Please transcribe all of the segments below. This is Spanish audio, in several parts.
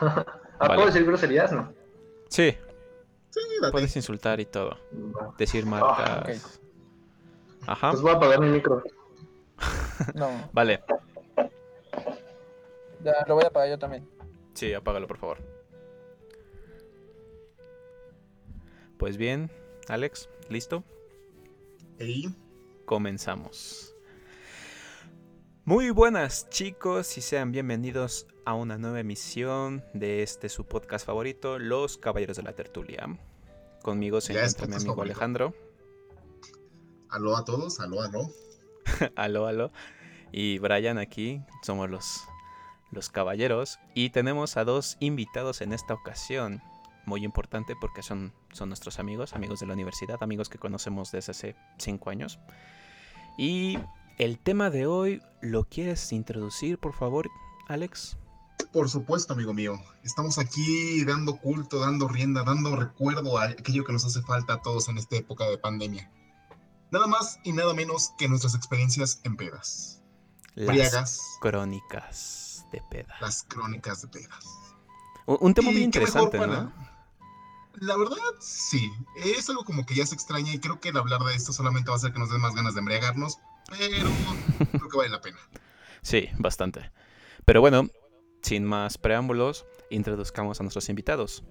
Ah, ¿puedo decir groserías? No. Sí, Sí, puedes insultar y todo. Decir marcas. Ajá, Pues voy a apagar mi micro. No, vale. ya lo voy a pagar yo también. Sí, apágalo, por favor. Pues bien, Alex, ¿listo? Ey, Comenzamos. Muy buenas chicos y sean bienvenidos a una nueva emisión de este su podcast favorito, Los Caballeros de la Tertulia. Conmigo se Ya encuentra mi amigo favorito. Alejandro. aló a todos, aló, aló. aló, aló. Y Brian aquí, somos los, los caballeros. Y tenemos a dos invitados en esta ocasión. Muy importante porque son, son nuestros amigos, amigos de la universidad, amigos que conocemos desde hace cinco años. Y el tema de hoy, ¿lo quieres introducir, por favor, Alex? Por supuesto, amigo mío. Estamos aquí dando culto, dando rienda, dando recuerdo a aquello que nos hace falta a todos en esta época de pandemia. Nada más y nada menos que nuestras experiencias en pedas. Las crónicas de peda. las crónicas de pedas. Un, un tema muy mejor interesante, para- ¿no? La verdad, sí. Es algo como que ya se extraña y creo que el hablar de esto solamente va a hacer que nos den más ganas de embriagarnos, pero creo que vale la pena. Sí, bastante. Pero bueno, sin más preámbulos, introduzcamos a nuestros invitados.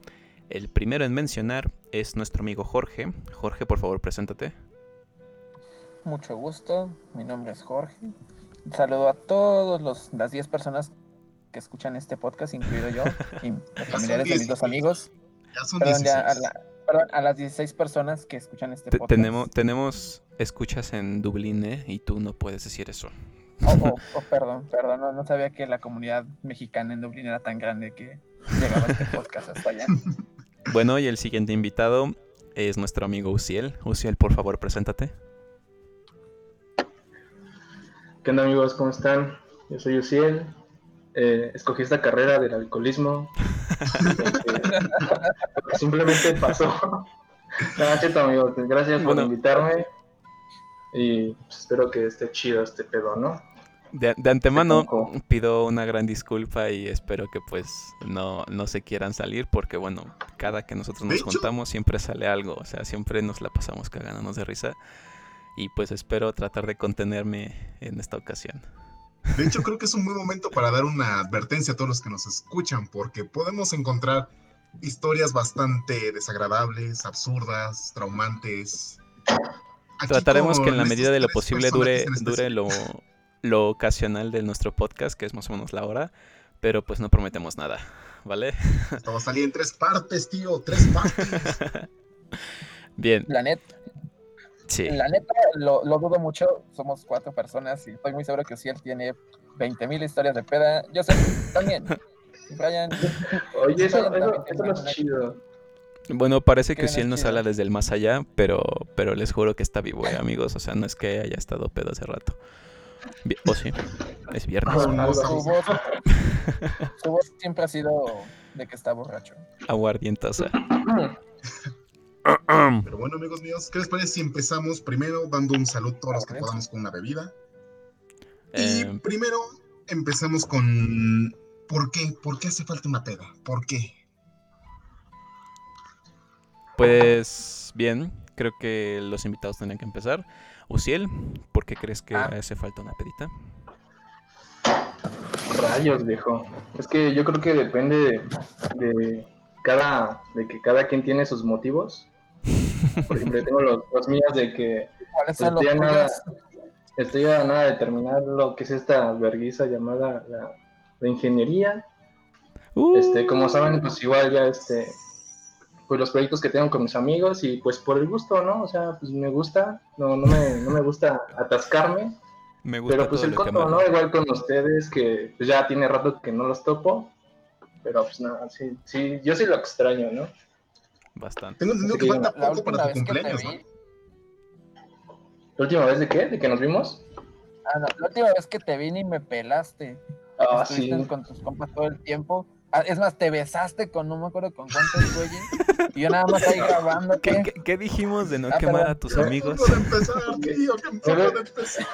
El primero en mencionar es nuestro amigo Jorge. Jorge, por favor, preséntate. Mucho gusto, mi nombre es Jorge. Un saludo a todas los, las 10 personas que escuchan este podcast, incluido yo y los familiares de mis 10. dos amigos. Ya son Perdón, 16. ya, a, la- perdón, a las 16 personas que escuchan este Te- podcast. tenemos, tenemos escuchas en Dublín, ¿eh? Y tú no puedes decir eso. Oh, oh, oh, perdón, perdón, no, no sabía que la comunidad mexicana en Dublín era tan grande que llegaba este podcast hasta allá. Bueno, y el siguiente invitado es nuestro amigo Uciel. Uciel, por favor, preséntate. ¿Qué onda amigos? ¿Cómo están? Yo soy Uciel. Eh, escogí esta carrera del alcoholismo. simplemente pasó. Nada, pues, Gracias por invitarme. Y pues, espero que esté chido este pedo, ¿no? De, de antemano pido una gran disculpa y espero que pues no, no se quieran salir porque bueno, cada que nosotros nos juntamos siempre sale algo, o sea, siempre nos la pasamos cagándonos de risa y pues espero tratar de contenerme en esta ocasión. De hecho, creo que es un buen momento para dar una advertencia a todos los que nos escuchan, porque podemos encontrar historias bastante desagradables, absurdas, traumantes. Aquí Trataremos que en la medida de lo posible dure, lo, ocasional de nuestro podcast, que es más o menos la hora, pero pues no prometemos nada, ¿vale? Esto va a salir en tres partes, tío, tres partes. Bien, La neta, sí. la neta lo, lo dudo mucho, somos cuatro personas y estoy muy seguro que si él tiene 20.000 historias de peda, yo sé, también. Brian, Oye, eso, Brian eso, también eso tiene no es chido. Bueno, parece que sí él nos chido. habla desde el más allá, pero, pero les juro que está vivo, eh, amigos. O sea, no es que haya estado pedo hace rato. ¿O sí? Es viernes. Algo su voz, su voz siempre ha sido de que está borracho. Aguardientosa. Pero bueno, amigos míos, ¿qué les parece si empezamos primero dando un saludo a todos los que podamos con una bebida? Y Eh, primero empezamos con ¿por qué? ¿Por qué hace falta una peda? ¿Por qué? pues bien, creo que los invitados tendrían que empezar. Uciel, ¿por qué crees que Ah. hace falta una pedita? Rayos, viejo. Es que yo creo que depende de, de cada, de que cada quien tiene sus motivos. Por ejemplo, yo tengo los, los míos de que ¿Cuáles son los Estoy a nada, estoy a nada de terminar lo que es esta verguiza llamada la, la ingeniería. Uh, Este, como saben, pues igual ya este, pues los proyectos que tengo con mis amigos y pues por el gusto, ¿no? O sea, pues me gusta, no, no me, no me gusta atascarme, me gusta pero pues el coto. ¿no? Igual con ustedes que pues, ya tiene rato que no los topo, pero pues nada, sí, sí, yo sí lo extraño, ¿no? Bastante. Tengo entendido que falta La poco última para tu vez que te cumpleaños, ¿no? vi, ¿La última vez de qué? ¿De que nos vimos? ah, no, la última vez que te vi ni me pelaste. Ah, Estuviste sí. con tus compas todo el tiempo. Ah, Es más, te besaste con no me acuerdo con cuántos güeyes. Y yo nada más ahí grabando. ¿Qué, qué- qué dijimos de no Ah, quemar a tus amigos? punto de empezar, tío, que a punto de empezar.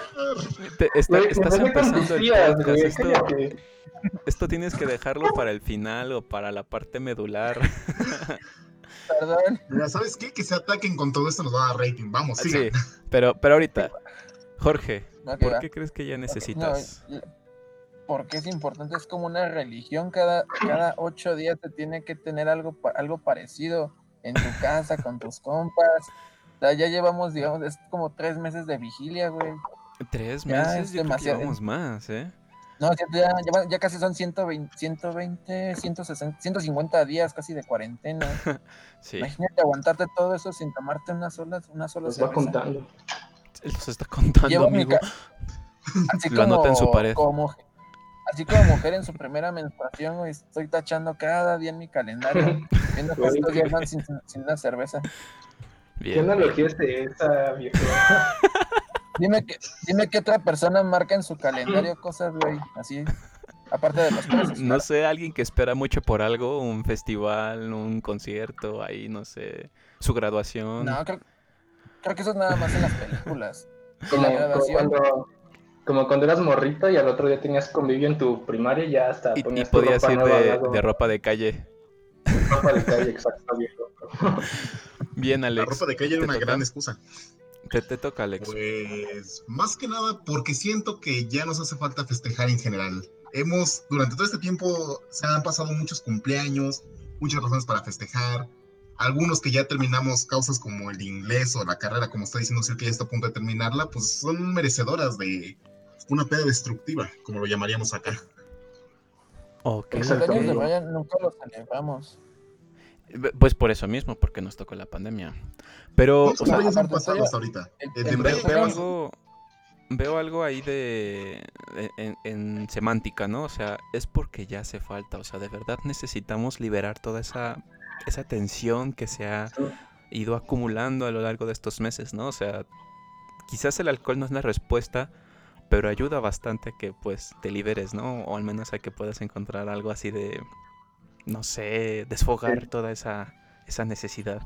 Te- está- Güey, estás empezando el podcast. güey, Esto, esto tienes que dejarlo para el final o para la parte medular. Perdón. Mira, ¿sabes qué? Que se ataquen con todo esto nos va a dar rating. Vamos, sigan. Sí, pero, pero ahorita, Jorge, No, ¿por va. qué crees que ya necesitas? no, y- porque es importante, es como una religión, cada, cada ocho días te tiene que tener algo, algo parecido en tu casa, con tus compas. O sea, ya llevamos, digamos, es como tres meses de vigilia, güey. Tres Ya, meses, es yo creo que demasiado. llevamos más, ¿eh? No, ya, ya, ya casi son 120, 120, 160, 150 días casi de cuarentena. Sí, Imagínate aguantarte todo eso sin tomarte una sola, una sola Los va cerveza. contando. él nos está contando, Llevo mi amigo. Así Lo anota en su como- pared. como así como mujer en su primera menstruación, güey, estoy tachando cada día en mi calendario, viendo cuántos días van sin, sin una cerveza. ¿Qué analogía es esa, viejo? Dime que, dime qué otra persona marca en su calendario cosas, güey, así, aparte de los presos. No sé, alguien que espera mucho por algo, un festival, un concierto, ahí, no sé, su graduación. No, creo, creo que eso es nada más en las películas. En Como, la como graduación. cuando, como cuando eras morrito y al otro día tenías convivio en tu primaria y ya hasta y, y ponías tu podías ropa ir de, de ropa de calle. ropa de calle, exacto, viejo. Bien, La Alex. ropa de calle era ¿te una toca? gran excusa. Te, te toca, Alex. Pues más que nada porque siento que ya nos hace falta festejar en general. Hemos, durante todo este tiempo, se han pasado muchos cumpleaños, muchas razones para festejar. Algunos que ya terminamos causas como el inglés o la carrera, como está diciendo Sir, que ya está a punto de terminarla, pues son merecedoras de una peda destructiva, como lo llamaríamos acá. Ok, El Exacto. cumpleaños de ok. Brian nunca lo celebramos. Pues por eso mismo, porque nos tocó la pandemia. Pero, ¿Cuántos o sea, han aparte, pasado yo- hasta ahorita? el- El de el Brian veo, algo veo algo ahí de en, en semántica, ¿no? O sea, es porque ya hace falta, o sea, de verdad necesitamos liberar toda esa esa tensión que se ha ido acumulando a lo largo de estos meses, ¿no? O sea, quizás el alcohol no es la respuesta, pero ayuda bastante a que pues te liberes, ¿no? O al menos a que puedas encontrar algo así de no sé, desfogar Sí. toda esa esa necesidad.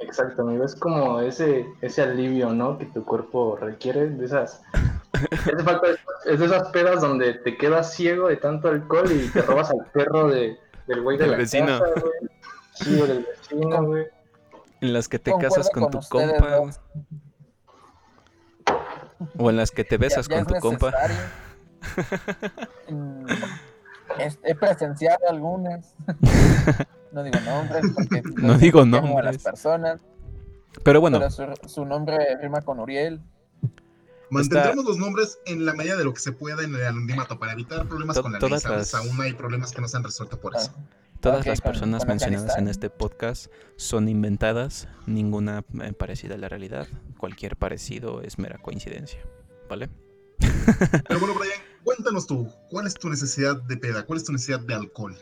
Exacto, amigo. Es como ese, ese alivio, ¿no? Que tu cuerpo requiere de esas. es de esas pedas donde te quedas ciego de tanto alcohol y te robas al perro de, del güey de Del la vecino. casa, güey. Sí, del vecino, güey. En las que te Concuerdo casas con, con tu ustedes compa. O en las que te besas Ya- ya con tu compa. necesario. Mm, es- he presenciado algunas. No digo nombres porque No digo quemo a las nombres. personas, Pero bueno, pero su, su nombre rima con Uriel. Mantendremos los nombres en la medida de lo que se pueda en el anonimato para evitar problemas To- con la ley. las- Aún hay problemas que no se han resuelto por eso. Todas las personas con mencionadas en este podcast son inventadas, ninguna eh, parecida a la realidad. Cualquier parecido es mera coincidencia, ¿vale? Pero bueno, Brian, cuéntanos tú, ¿cuál es tu necesidad de peda? ¿Cuál es tu necesidad de alcohol?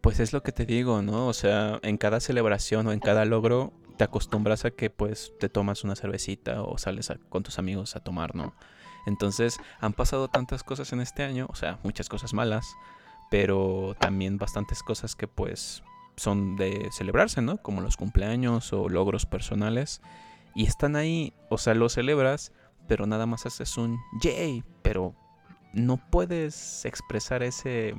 Pues es lo que te digo, ¿no? O sea, en cada celebración o en cada logro te acostumbras a que pues te tomas una cervecita o sales a- con tus amigos a tomar, ¿no? Entonces han pasado tantas cosas en este año, o sea, muchas cosas malas, pero también bastantes cosas que pues son de celebrarse, ¿no? Como los cumpleaños o logros personales. Y están ahí, o sea, lo celebras, pero nada más haces un yay, pero no puedes expresar ese,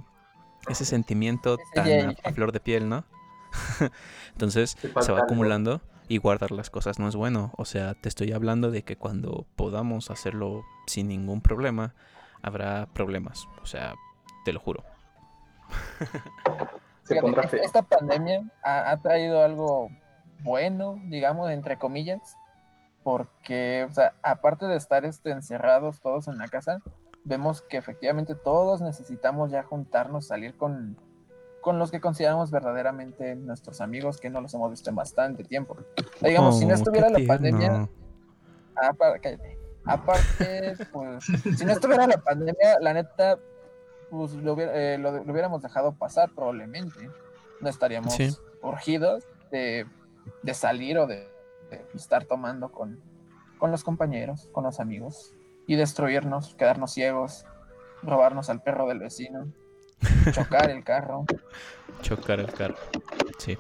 ese sentimiento Ese tan a, yay. a flor de piel, ¿no? Entonces se va acumulando y guardar las cosas no es bueno. O sea, te estoy hablando de que cuando podamos hacerlo sin ningún problema, habrá problemas. O sea, te lo juro. Se Fíjate, pondrá feo. Esta pandemia ha, ha traído algo bueno, digamos, entre comillas, porque, o sea, aparte de estar este, encerrados todos en la casa, vemos que efectivamente todos necesitamos ya juntarnos, salir con, con los que consideramos verdaderamente nuestros amigos, que no los hemos visto en bastante tiempo. O sea, digamos, si no Oh, estuviera la pandemia, tierno. Apa- cállate. Aparte, pues, si no estuviera la pandemia, la neta, pues lo, hubiera- eh, lo- lo hubiéramos dejado pasar probablemente. No estaríamos Sí. urgidos de, de salir o de, de estar tomando con, con los compañeros, con los amigos y destruirnos, quedarnos ciegos, robarnos al perro del vecino. chocar el carro. Chocar el carro. Sí.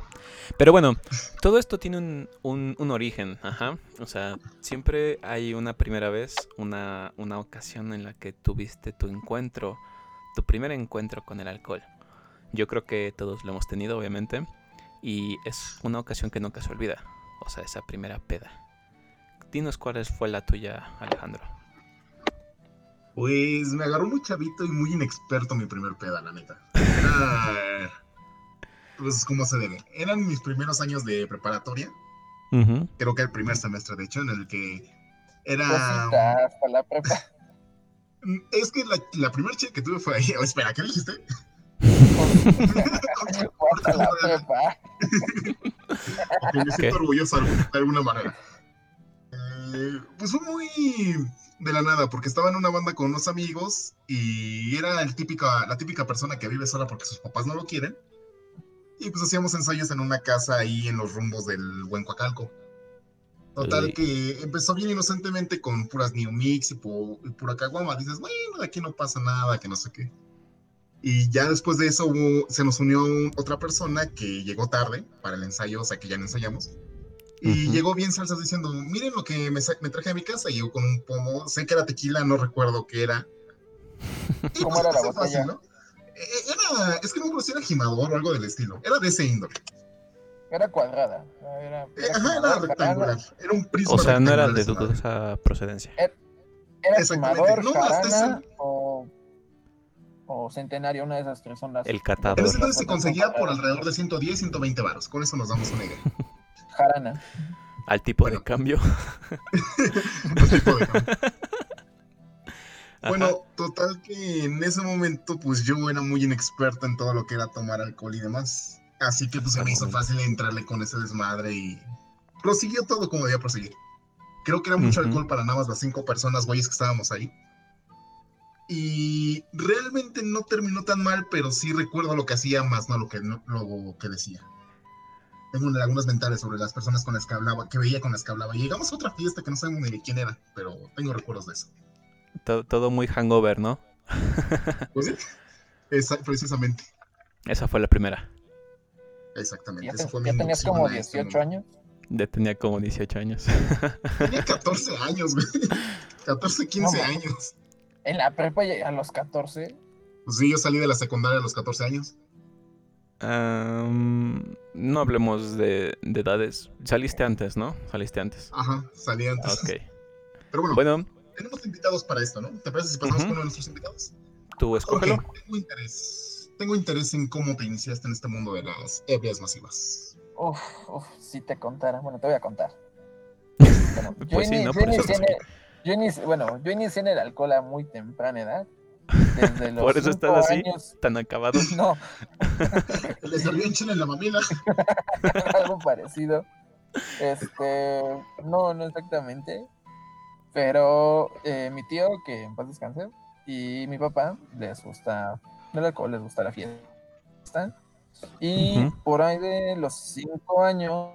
Pero bueno, todo esto tiene un, un- un origen, ajá. O sea, siempre hay una primera vez, una, una ocasión en la que tuviste tu encuentro, tu primer encuentro con el alcohol. Yo creo que todos lo hemos tenido, obviamente. Y es una ocasión que nunca se olvida. O sea, esa primera peda. Dinos cuál fue la tuya, Alejandro. Pues me agarró muy chavito y muy inexperto mi primer peda, la neta. Era. Pues como se debe. Eran mis primeros años de preparatoria. Creo que el primer semestre, de hecho, en el que era. Cosita, hasta la prepa. Es que la, la primera chica que tuve fue ahí. Oh, espera, ¿qué dijiste? hasta la prepa. Ok, me siento orgulloso de alguna- manera. Eh, pues fue muy de la nada, porque estaba en una banda con unos amigos y era el típica, la típica persona que vive sola porque sus papás no lo quieren. Y pues hacíamos ensayos en una casa ahí en los rumbos del Buen Coacalco. Total Ey. que empezó bien inocentemente con puras New Mix y, pu- y pura caguama. Dices, bueno, de aquí no pasa nada, que no sé qué. Y ya después de eso hubo- se nos unió un- otra persona que llegó tarde para el ensayo, o sea que ya no ensayamos. Y Ujú. llegó bien salsas diciendo, miren lo que me, me traje a mi casa. Y yo con un pomo, sé que era tequila, no recuerdo qué era. Y ¿Cómo pues, era la empezó botella? ¿no? Eh, Era, es que no me acuerdo si era gimador o algo del estilo. Era de ese índole. Era cuadrada. Era, Eh, era Ajá, era rectangular. jarana. Era un prisma O sea, no era de dudosa procedencia. Era Exactamente. quemador, No, hasta jarana ese- o, o centenario. Una de esas tres son las. El En catador. ese entonces se conseguía por alrededor de 110, 120 varos. Con eso nos damos una idea. Jarana. Al tipo Bueno. de cambio. Un tipo de cambio. Ajá. Bueno, total que en ese momento pues yo era muy inexperto en todo lo que era tomar alcohol y demás. Así que pues se me hizo fácil entrarle con ese desmadre y prosiguió todo como debía proseguir. Creo que era mucho alcohol para nada más las cinco personas güeyes que estábamos ahí. Y realmente no terminó tan mal, pero sí recuerdo lo que hacía más, no lo que, no, lo que decía. Tengo lagunas mentales sobre las personas con las que hablaba, que veía con las que hablaba. Y llegamos a otra fiesta que no sabemos ni de quién era, pero tengo recuerdos de eso. To- todo muy hangover, ¿no? Pues sí, esa- precisamente, Esa fue la primera. Exactamente. Ya, Esa fue mi ya tenías inducción como a este 18 mundo. años. Ya tenía como 18 años. Tenía 14 años, güey. 14, 15 No, años. En la prepa a los 14. Pues sí, yo salí de la secundaria a los 14 años. Am, no hablemos de, de edades. Saliste antes, ¿no? Saliste antes. Ajá, salí antes. Ok. Pero bueno, Bueno, tenemos invitados para esto, ¿no? ¿Te parece si pasamos Ujú. con uno de nuestros invitados? tú escógelo. Ok, tengo interés. Tengo interés en cómo te iniciaste en este mundo de las ebrias masivas. Uf, uf, si te contara. Bueno, te voy a contar. Bueno, yo, Pues inicié en el- yo inicié- bueno, yo inicié en el alcohol a muy temprana edad. Desde los Por eso cinco estás así. años. Tan acabado. No, Les serví en chile en la mamila. algo parecido. Este, no, no exactamente. Pero eh, mi tío, que en paz descanse, y mi papá les gusta el alcohol, les gusta la fiesta. Y por ahí de los cinco años,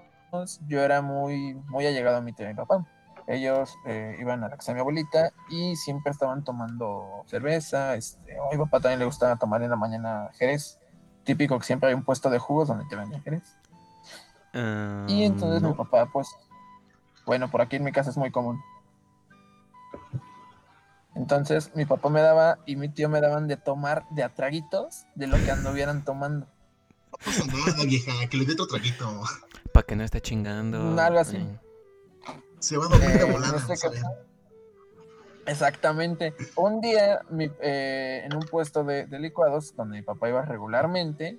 yo era muy, muy allegado a mi tío y mi papá. Ellos eh, iban a la casa de mi abuelita y siempre estaban tomando cerveza. Este, a mi papá también le gustaba tomar en la mañana jerez. Típico que siempre hay un puesto de jugos donde te venden jerez. Ah, Y entonces mi papá, pues, bueno, por aquí en mi casa es muy común. Entonces mi papá me daba y mi tío me daban de tomar de a traguitos de lo que anduvieran tomando. No pasa nada, vieja, que le dé otro traguito. Para que no esté chingando. Mm, algo así. Se va a dormir de Eh, volada. ¿saben? caso- Exactamente. Un día mi- eh, en un puesto de, de licuados donde mi papá iba regularmente,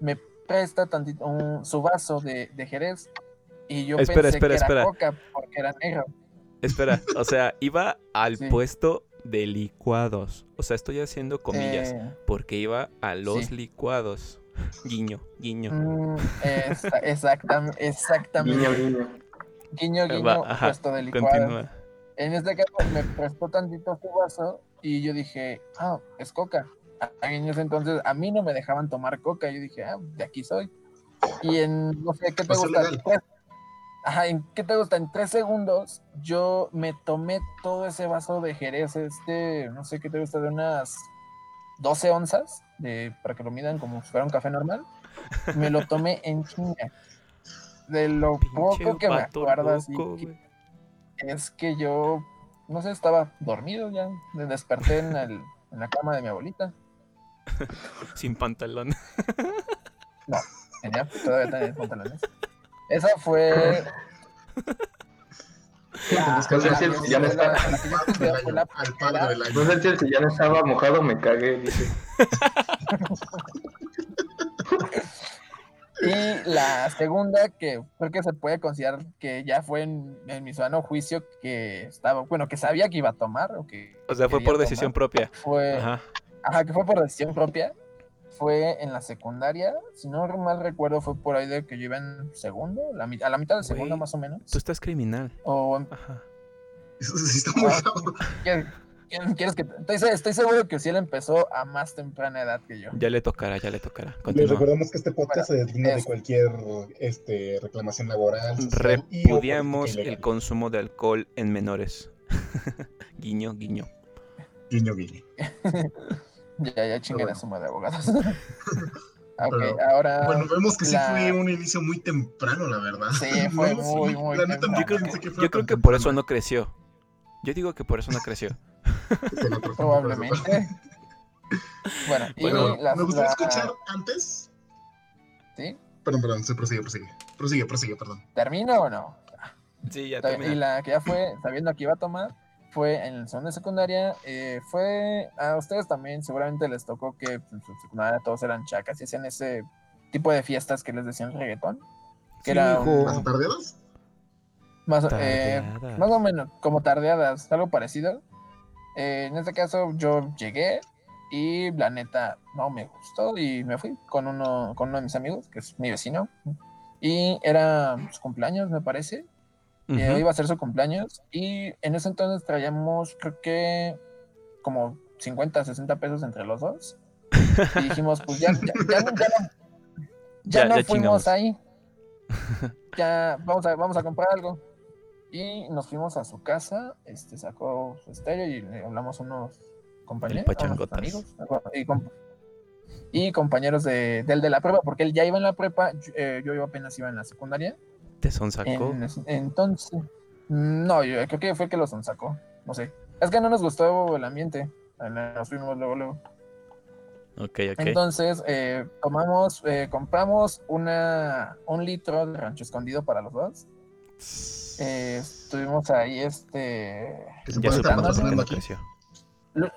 me presta tantito un, su vaso de, de jerez y yo Espera, pensé espera, que espera. era coca porque era negro. Espera, o sea, iba al Sí. puesto de licuados. O sea, estoy haciendo comillas. Eh, Porque iba a los sí. licuados. Guiño, guiño. Mm, esa- exactam- exactamente. Guiño, guiño. Guiño, Eh, guiño, va, ajá, puesto de licuado. Continúa. En este caso me prestó tantito su vaso y yo dije, ah, es coca. A- En ese entonces a mí no me dejaban tomar coca. Yo dije, ah, de aquí soy. Y en, no sé, ¿qué te Pues es gusta? Ajá, ¿en qué te gusta? En tres segundos yo me tomé todo ese vaso de Jerez, este, no sé qué te gusta, de unas 12 onzas, de, para que lo midan como si fuera un café normal. Me lo tomé en chinga. De lo poco que me acuerdo, así, es que yo, no sé, estaba dormido ya. Me desperté en, el, en la cama de mi abuelita. Sin pantalón. No, tenía, todavía tenía pantalones. Esa fue no sé si el sillón estaba... No sé si el sillón estaba mojado, me cagué, dice. Y la segunda, que creo que se puede considerar que ya fue en, mi sano juicio que estaba, bueno, que sabía que iba a tomar. O, que o sea, fue por decisión propia. Fue, ajá. ajá, que fue por decisión propia fue en la secundaria, si no mal recuerdo, fue por ahí de que yo iba en segundo, la, a la mitad del segundo más o menos. Tú estás criminal. O, Ajá. Eso sí está muy ah, ¿Quieres que estoy, seguro que si él empezó a más temprana edad que yo. Ya le tocará, ya le tocará. Les recordamos que este podcast se deslinda de cualquier este, reclamación laboral. Repudiamos el consumo de alcohol en menores. guiño, guiño. Guiño, guiño. Ya, ya chinguen a suma de abogados. okay, ahora. Bueno, vemos que sí fue un inicio muy temprano, la verdad. Sí, fue muy, muy la neta, Yo creo, que, yo creo que por eso no creció. Yo digo que por eso no creció. Probablemente. bueno, y me gustaría escuchar antes. ¿Sí? Perdón, perdón, se prosigue, prosigue. Prosigue, prosigue, perdón. ¿Termino o no? Sí, ya termina. Y la que ya fue, sabiendo que iba a tomar, fue en el salón de secundaria, eh, fue a ustedes también seguramente les tocó que pues, en su secundaria todos eran chacas y hacían ese tipo de fiestas que les decían reggaetón. Que era ¿Más tardeadas? Más, eh, más o menos, como tardeadas, algo parecido. Eh, en este caso yo llegué y la neta no me gustó y me fui con uno, con uno de mis amigos, que es mi vecino. Y era su cumpleaños, me parece iba a ser su cumpleaños y en ese entonces traíamos creo que como 50, 60 pesos entre los dos. Y dijimos, pues ya, ya, no, ya, no, fuimos ahí. Ya vamos a, vamos a comprar algo. Y nos fuimos a su casa, este sacó su estéreo y le hablamos a unos compañeros, amigos y, compañeros de, del de la prueba, porque él ya iba en la prepa, yo, eh, yo apenas iba en la secundaria. ¿Te sonsacó? entonces, no, yo creo que fue que lo sonsacó. No sé. Es que no nos gustó el ambiente. Nos fuimos luego, luego. Ok, ok. Entonces, eh, tomamos, eh, compramos una, un litro de rancho escondido para los dos. Eh, estuvimos ahí, este. Ya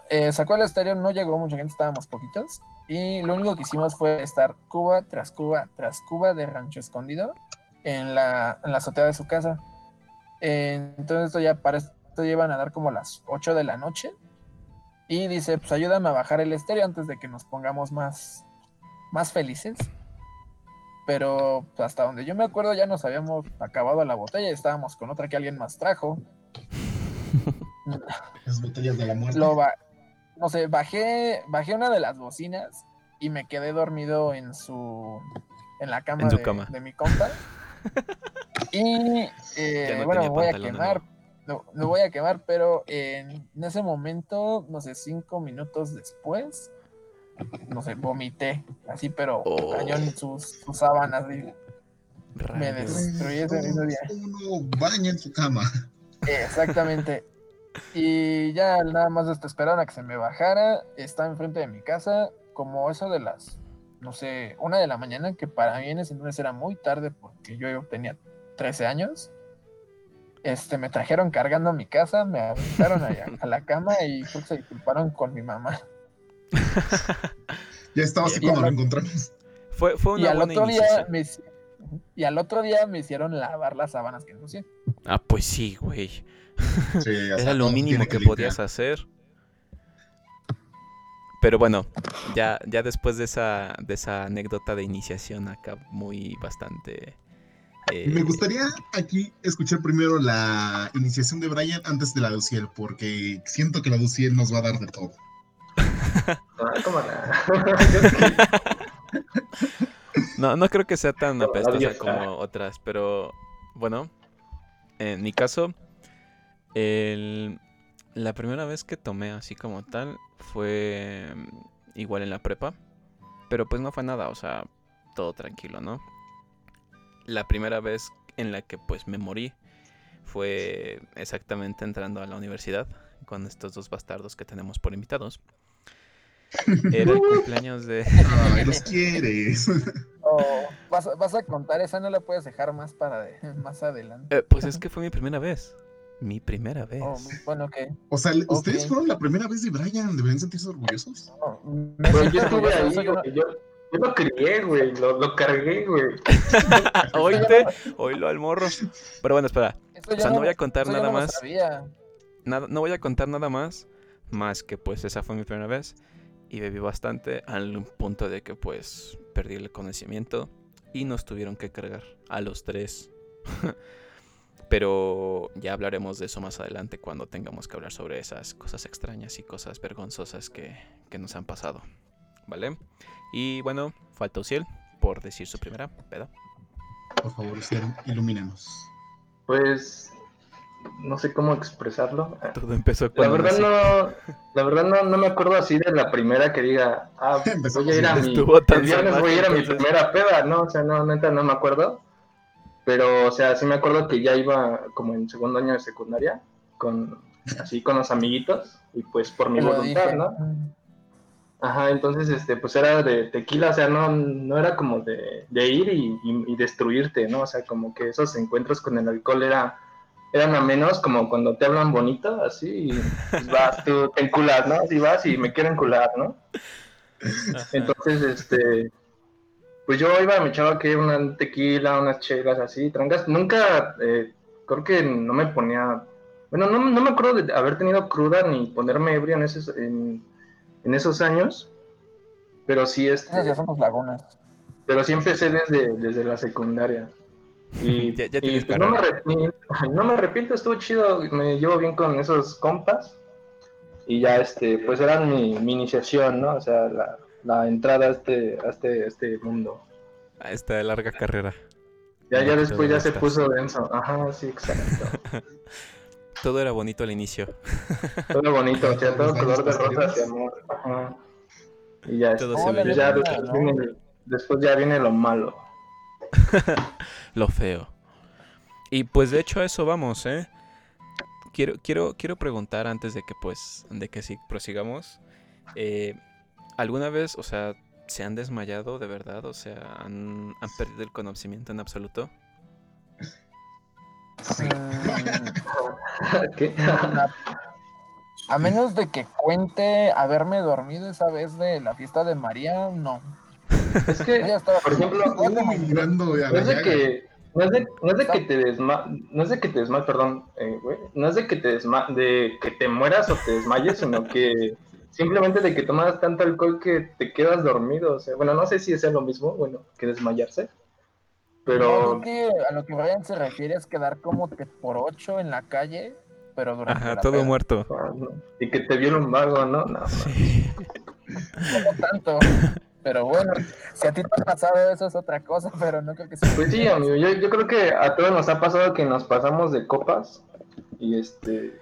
eh, sacó el estéreo, no llegó mucha gente, estábamos poquitos. Y lo único que hicimos fue estar Cuba tras Cuba tras Cuba de rancho escondido en la, en la azotea de su casa. entonces esto ya para esto llevan a dar como las 8 de la noche. Y dice, pues ayúdame a bajar el estéreo antes de que nos pongamos más, más felices. Pero pues, hasta donde yo me acuerdo ya nos habíamos acabado la botella y estábamos con otra que alguien más trajo. Las botellas de la muerte. no sé, bajé, bajé una de las bocinas y me quedé dormido en su en la cama, de, cama. de mi compa. Y eh, bueno, me voy a quemar. Me voy a quemar, pero en, ese momento, no sé, cinco minutos después, no sé, vomité, así, pero oh. cañón sus, sus sábanas. me destruí ese mismo día. Uno baña en su cama. Exactamente. Y ya nada más hasta esperaron a que se me bajara. Está enfrente de mi casa, como eso de las no sé, una de la mañana, que para mí en ese entonces era muy tarde porque yo tenía 13 años. Este, me trajeron cargando a mi casa, me aventaron a, la cama y se disculparon con mi mamá. ya estaba así cuando lo encontramos. Fue, fue una y al otro día me, Y al otro día me hicieron lavar las sábanas que ensucié. Ah, pues sí, güey. Era lo mínimo que podías hacer. Pero bueno, ya, ya después de esa, de esa anécdota de iniciación acá muy bastante... Eh, Me gustaría aquí escuchar primero la iniciación de Brian antes de la de Uciel, porque siento que la de Uciel nos va a dar de todo. no, no creo que sea tan apestosa como otras, pero bueno, en mi caso, el, la primera vez que tomé así como tal fue igual en la prepa. Pero pues no fue nada, o sea, todo tranquilo, ¿no? La primera vez en la que pues me morí fue exactamente entrando a la universidad con estos dos bastardos que tenemos por invitados. Era el cumpleaños de... Ay, los quieres. Oh, vas, a- vas a contar esa, no la puedes dejar más para de- más adelante. Eh, pues es que fue mi primera vez. Mi primera vez. Oh, bueno, que O sea, ustedes Ok. fueron la primera vez de Brian. ¿Deberían sentirse orgullosos? no, me siento yo estuve ahí, no- güey. Yo, yo lo crié, güey. Lo, lo cargué, güey. Oíste, oílo al morro. Pero bueno, espera. O sea, no voy a contar nada no más. Nada, no voy a contar nada más. Más que pues esa fue mi primera vez. Y bebí bastante al punto de que pues perdí el conocimiento. Y nos tuvieron que cargar a los tres. Pero ya hablaremos de eso más adelante cuando tengamos que hablar sobre esas cosas extrañas y cosas vergonzosas que, que nos han pasado. ¿Vale? Y bueno, falta Uciel por decir su primera peda. Por favor, usted, ilumínanos. Pues no sé cómo expresarlo. Todo empezó La verdad no, la verdad no, no me acuerdo así de la primera que diga, ah, voy a ir a mi, el viernes voy a ir a mi primera peda, no, o sea, no, neta no me acuerdo. Pero, o sea, sí me acuerdo que ya iba como en segundo año de secundaria, con, así con los amiguitos, y pues por mi voluntad, dije. ¿no? Ajá, entonces, este, pues era de tequila, o sea, no, no era como de, de ir y, y- y destruirte, ¿no? O sea, como que esos encuentros con el alcohol era, eran a menos como cuando te hablan bonito, así, y pues vas, tú te enculas, ¿no? Así vas y me quiero encular, ¿no? Ajá. Entonces, este, pues yo iba, me echaba que una tequila, unas chelas así, trancas. Nunca, eh, creo que no me ponía, bueno, no, no me acuerdo de haber tenido cruda ni ponerme ebrio en esos, en, en esos años, pero sí, Esas ya este, son tus lagunas. pero sí empecé desde, desde la secundaria. Y, Ya- ya y, pues, no, me arrepiento, no me arrepiento, estuvo chido, me llevo bien con esos compas. Y ya, este, pues era mi, mi iniciación, ¿no? O sea, la, la entrada a este, a este, a este mundo. A esta larga carrera. Ya, ya después ya se estás. puso denso. Ajá, sí, exacto. Todo era bonito al inicio. Todo bonito, o sea, todo color de rosas y amor. Ajá. Y ya, Todo se ya después, ¿no? viene, después ya viene lo malo. Lo feo. Y pues de hecho a eso vamos, ¿eh? Quiero, quiero, quiero preguntar antes de que pues, de que sí prosigamos. eh, ¿Alguna vez, o sea, se han desmayado de verdad? O sea, ¿han, han perdido el conocimiento en absoluto? Mm, ¿Qué? A menos de que cuente haberme dormido esa vez de la fiesta de María, no. Es que, ya estaba- por ejemplo, no la es de que no es de, no es de que te desma no es de que te desma perdón eh, güey, no es de que te desma de que te mueras o te desmayes sino que simplemente de que tomas tanto alcohol que te quedas dormido o sea bueno no sé si es lo mismo bueno que desmayarse pero creo que a lo que Brian se refiere es quedar como que por ocho en la calle, pero durante Ajá, la todo peda. muerto. ah, no. y que te viera un vago no no Sí. No tanto. Pero bueno, si a ti te ha pasado eso es otra cosa, pero no creo que sea. pues sí amigo yo, yo creo que a todos nos ha pasado que nos pasamos de copas y este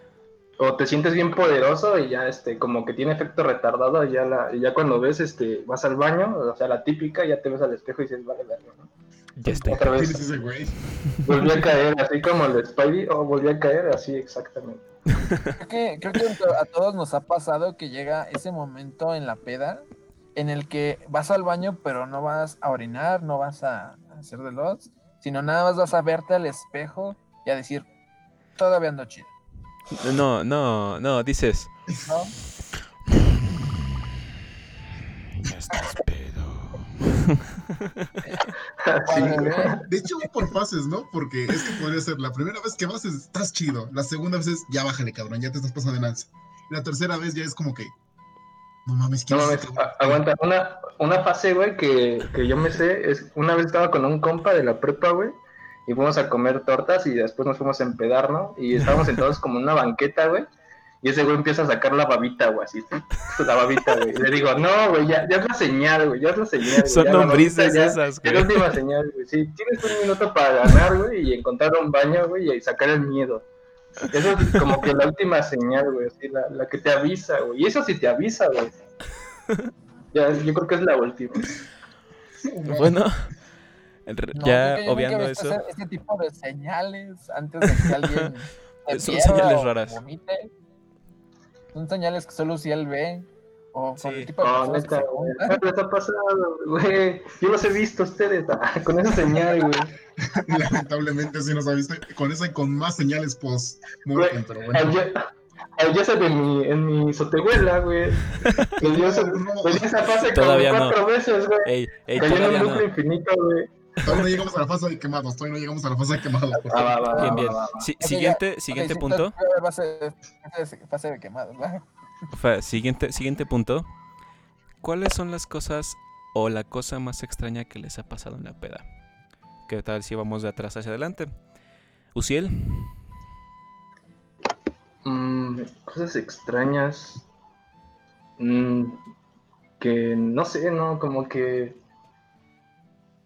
o te sientes bien poderoso y ya este como que tiene efecto retardado y ya la y ya cuando ves este vas al baño o sea la típica ya te ves al espejo y dices vale verga, ¿no? Ya estoy. otra ¿Quién es vez ese güey? volví a caer así como el Spidey o volví a caer así exactamente Creo que, creo que a todos nos ha pasado que llega ese momento en la peda en el que vas al baño, pero no vas a orinar, no vas a hacer de los, sino nada más vas a verte al espejo y a decir, todavía ando chido, No, no, no, dices. ¿no? Estás ve- De hecho, va por fases, ¿no? Porque es que podría ser la primera vez que vas, es, estás chido. La segunda vez es, ya bájale, cabrón, ya te estás pasando de lanza. La tercera vez ya es como que, no mames, No ¿quién es mames, aguanta, una, una fase, güey, que, que yo me sé, es una vez estaba con un compa de la prepa, güey, y fuimos a comer tortas y después nos fuimos a empedar, ¿no? Y estábamos sentados como en una banqueta, güey, y ese güey empieza a sacar la babita, güey, así, la babita, güey. Y le digo, no, güey, ya, ya es la señal, güey, ya es la señal, güey. Son ya lombrices ya- esas, Es la güey. última señal, güey. Sí, tienes un minuto para ganar, güey, y encontrar un baño, güey, y sacar el miedo. Eso es como que la última señal, güey, así, la, la que te avisa, güey. Y eso sí te avisa, güey. Ya, yo creo que es la última. Bueno, No, ya creo que yo nunca he obviando visto eso, ese, ese tipo de señales antes de que alguien se Son señales raras. vomite. Son señales que solo si él ve. O con el tipo de Oh, personas que neta, se güey. juntan. ¿Qué les ha pasado, güey? Yo los he visto a ustedes ah, con esa señal, güey. Lamentablemente sí nos ha visto con esa y con más señales post mortem, pero bueno. Ayer, ayer se en mi, en mi sotehuela, güey. Me dio esa, fase no. cuatro veces, güey. ey, ey, Cayó en todavía un bucle no. infinito, güey. Todavía no llegamos a la fase de quemados, todavía no llegamos a la fase de quemados. Ah, va, va, Bien, bien. siguiente, ya. siguiente punto. entonces, va a ser- fase de- fase de quemados. Fa- Siguiente, siguiente punto. ¿Cuáles son las cosas o la cosa más extraña que les ha pasado en la peda? ¿Qué tal si vamos de atrás hacia adelante? Uciel, Mm, cosas extrañas. Mm, que no sé, ¿no? Como que.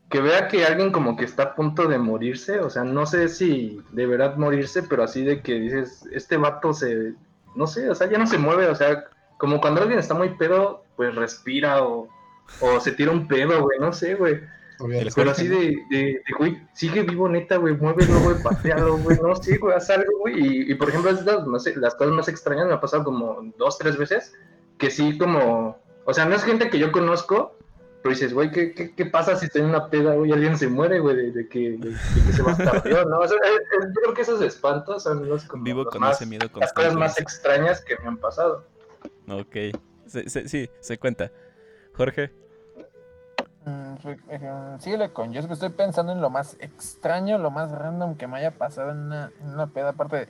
Que vea que alguien como que está a punto de morirse. O sea, no sé si de verdad morirse, pero así de que dices, este vato se. No sé, o sea, ya no se mueve. O sea, como cuando alguien está muy pedo, pues respira o, o se tira un pedo, güey. No sé, güey. Pero así de, de, de, güey, sigue vivo, neta, güey, muévelo, güey, patealo, güey, no, sí, güey, haz algo, güey. Y, y, por ejemplo, sé, las cosas más extrañas me ha pasado como dos, tres veces, que sí, como, o sea, no es gente que yo conozco, pero dices, güey, ¿qué, qué, qué pasa si estoy en una peda, güey, alguien se muere, güey, de, de que, de, de que se va a estar yo, ¿no? O sea, eh, eh, yo creo que esos espantos son los, como, vivo los con más- ese miedo las cosas más extrañas que me han pasado. Ok. Se- se- sí, se cuenta. Jorge, Mm, eh, Síguele con yo es que estoy pensando en lo más extraño, lo más random que me haya pasado en una, en una peda. Aparte, de-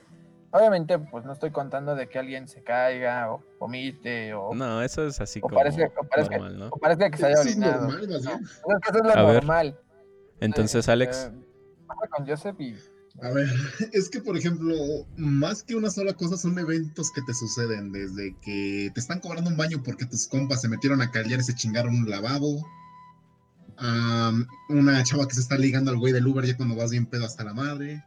obviamente, pues no estoy contando de que alguien se caiga o vomite o, no, eso es así o como parece, o parezca, normal, ¿no? o parezca que se haya Eso es orinado. normal, más bien. Es eso es lo A ver, normal. Entonces, Eh, Alex, eh, habla con Joseph y A ver, es que por ejemplo, más que una sola cosa son eventos que te suceden, desde que te están cobrando un baño porque tus compas se metieron a callar y se chingaron un lavabo, a una chava que se está ligando al güey del Uber ya cuando vas bien pedo hasta la madre,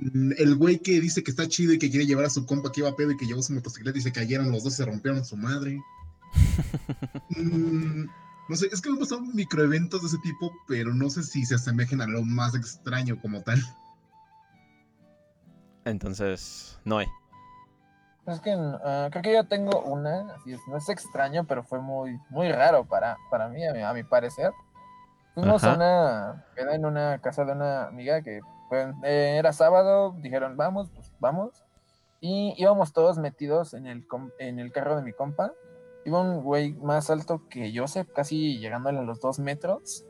el güey que dice que está chido y que quiere llevar a su compa que iba pedo y que llevó su motocicleta y se cayeron los dos y se rompieron a su madre. Mm, no sé, es que me han pasado microeventos de ese tipo, pero no sé si se asemejen a lo más extraño como tal. entonces, no hay. Es que ah, creo que yo tengo una, así es, no es extraño, pero fue muy, muy raro para, para mí, a mi, a mi parecer. Fuimos Ajá. a una peda en una casa de una amiga que fue- eh, era sábado, dijeron vamos, pues vamos. Y íbamos todos metidos en el, en el carro de mi compa. Iba un güey más alto que Joseph, casi llegándole a los dos metros.